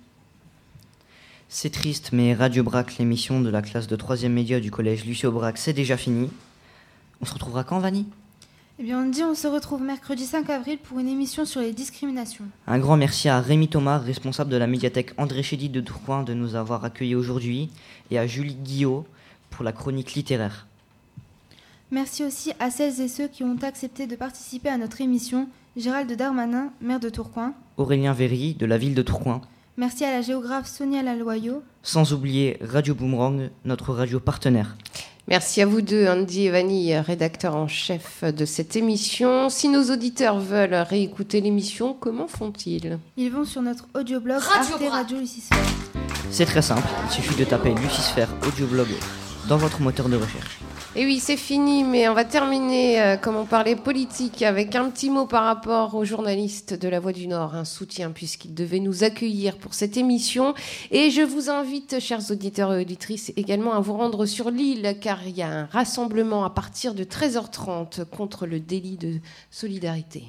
C'est triste, mais Radio Brac, l'émission de la classe de 3e média du collège Lucio Brac, c'est déjà fini. On se retrouvera quand, Vanny eh bien, on dit on se retrouve mercredi 5 avril pour une émission sur les discriminations. Un grand merci à Rémi Thomas, responsable de la médiathèque André Chédid de Tourcoing, de nous avoir accueillis aujourd'hui, et à Julie Guillot pour la chronique littéraire. Merci aussi à celles et ceux qui ont accepté de participer à notre émission. Gérald Darmanin, maire de Tourcoing. Aurélien Véry, de la ville de Tourcoing. Merci à la géographe Sonia Laloyau. Sans oublier Radio Boomerang, notre radio partenaire. Merci à vous deux, Andy et Vanny, rédacteurs en chef de cette émission. Si nos auditeurs veulent réécouter l'émission, comment font-ils? Ils vont sur notre audioblog Radio Arte Radio Lucisphère. C'est très simple, il suffit de taper Lucisphère audioblog dans votre moteur de recherche. Et oui, c'est fini, mais on va terminer, euh, comme on parlait politique, avec un petit mot par rapport aux journalistes de La Voix du Nord, un soutien puisqu'ils devaient nous accueillir pour cette émission. Et je vous invite, chers auditeurs et auditrices, également à vous rendre sur l'île, car il y a un rassemblement à partir de 13h30 contre le délit de solidarité.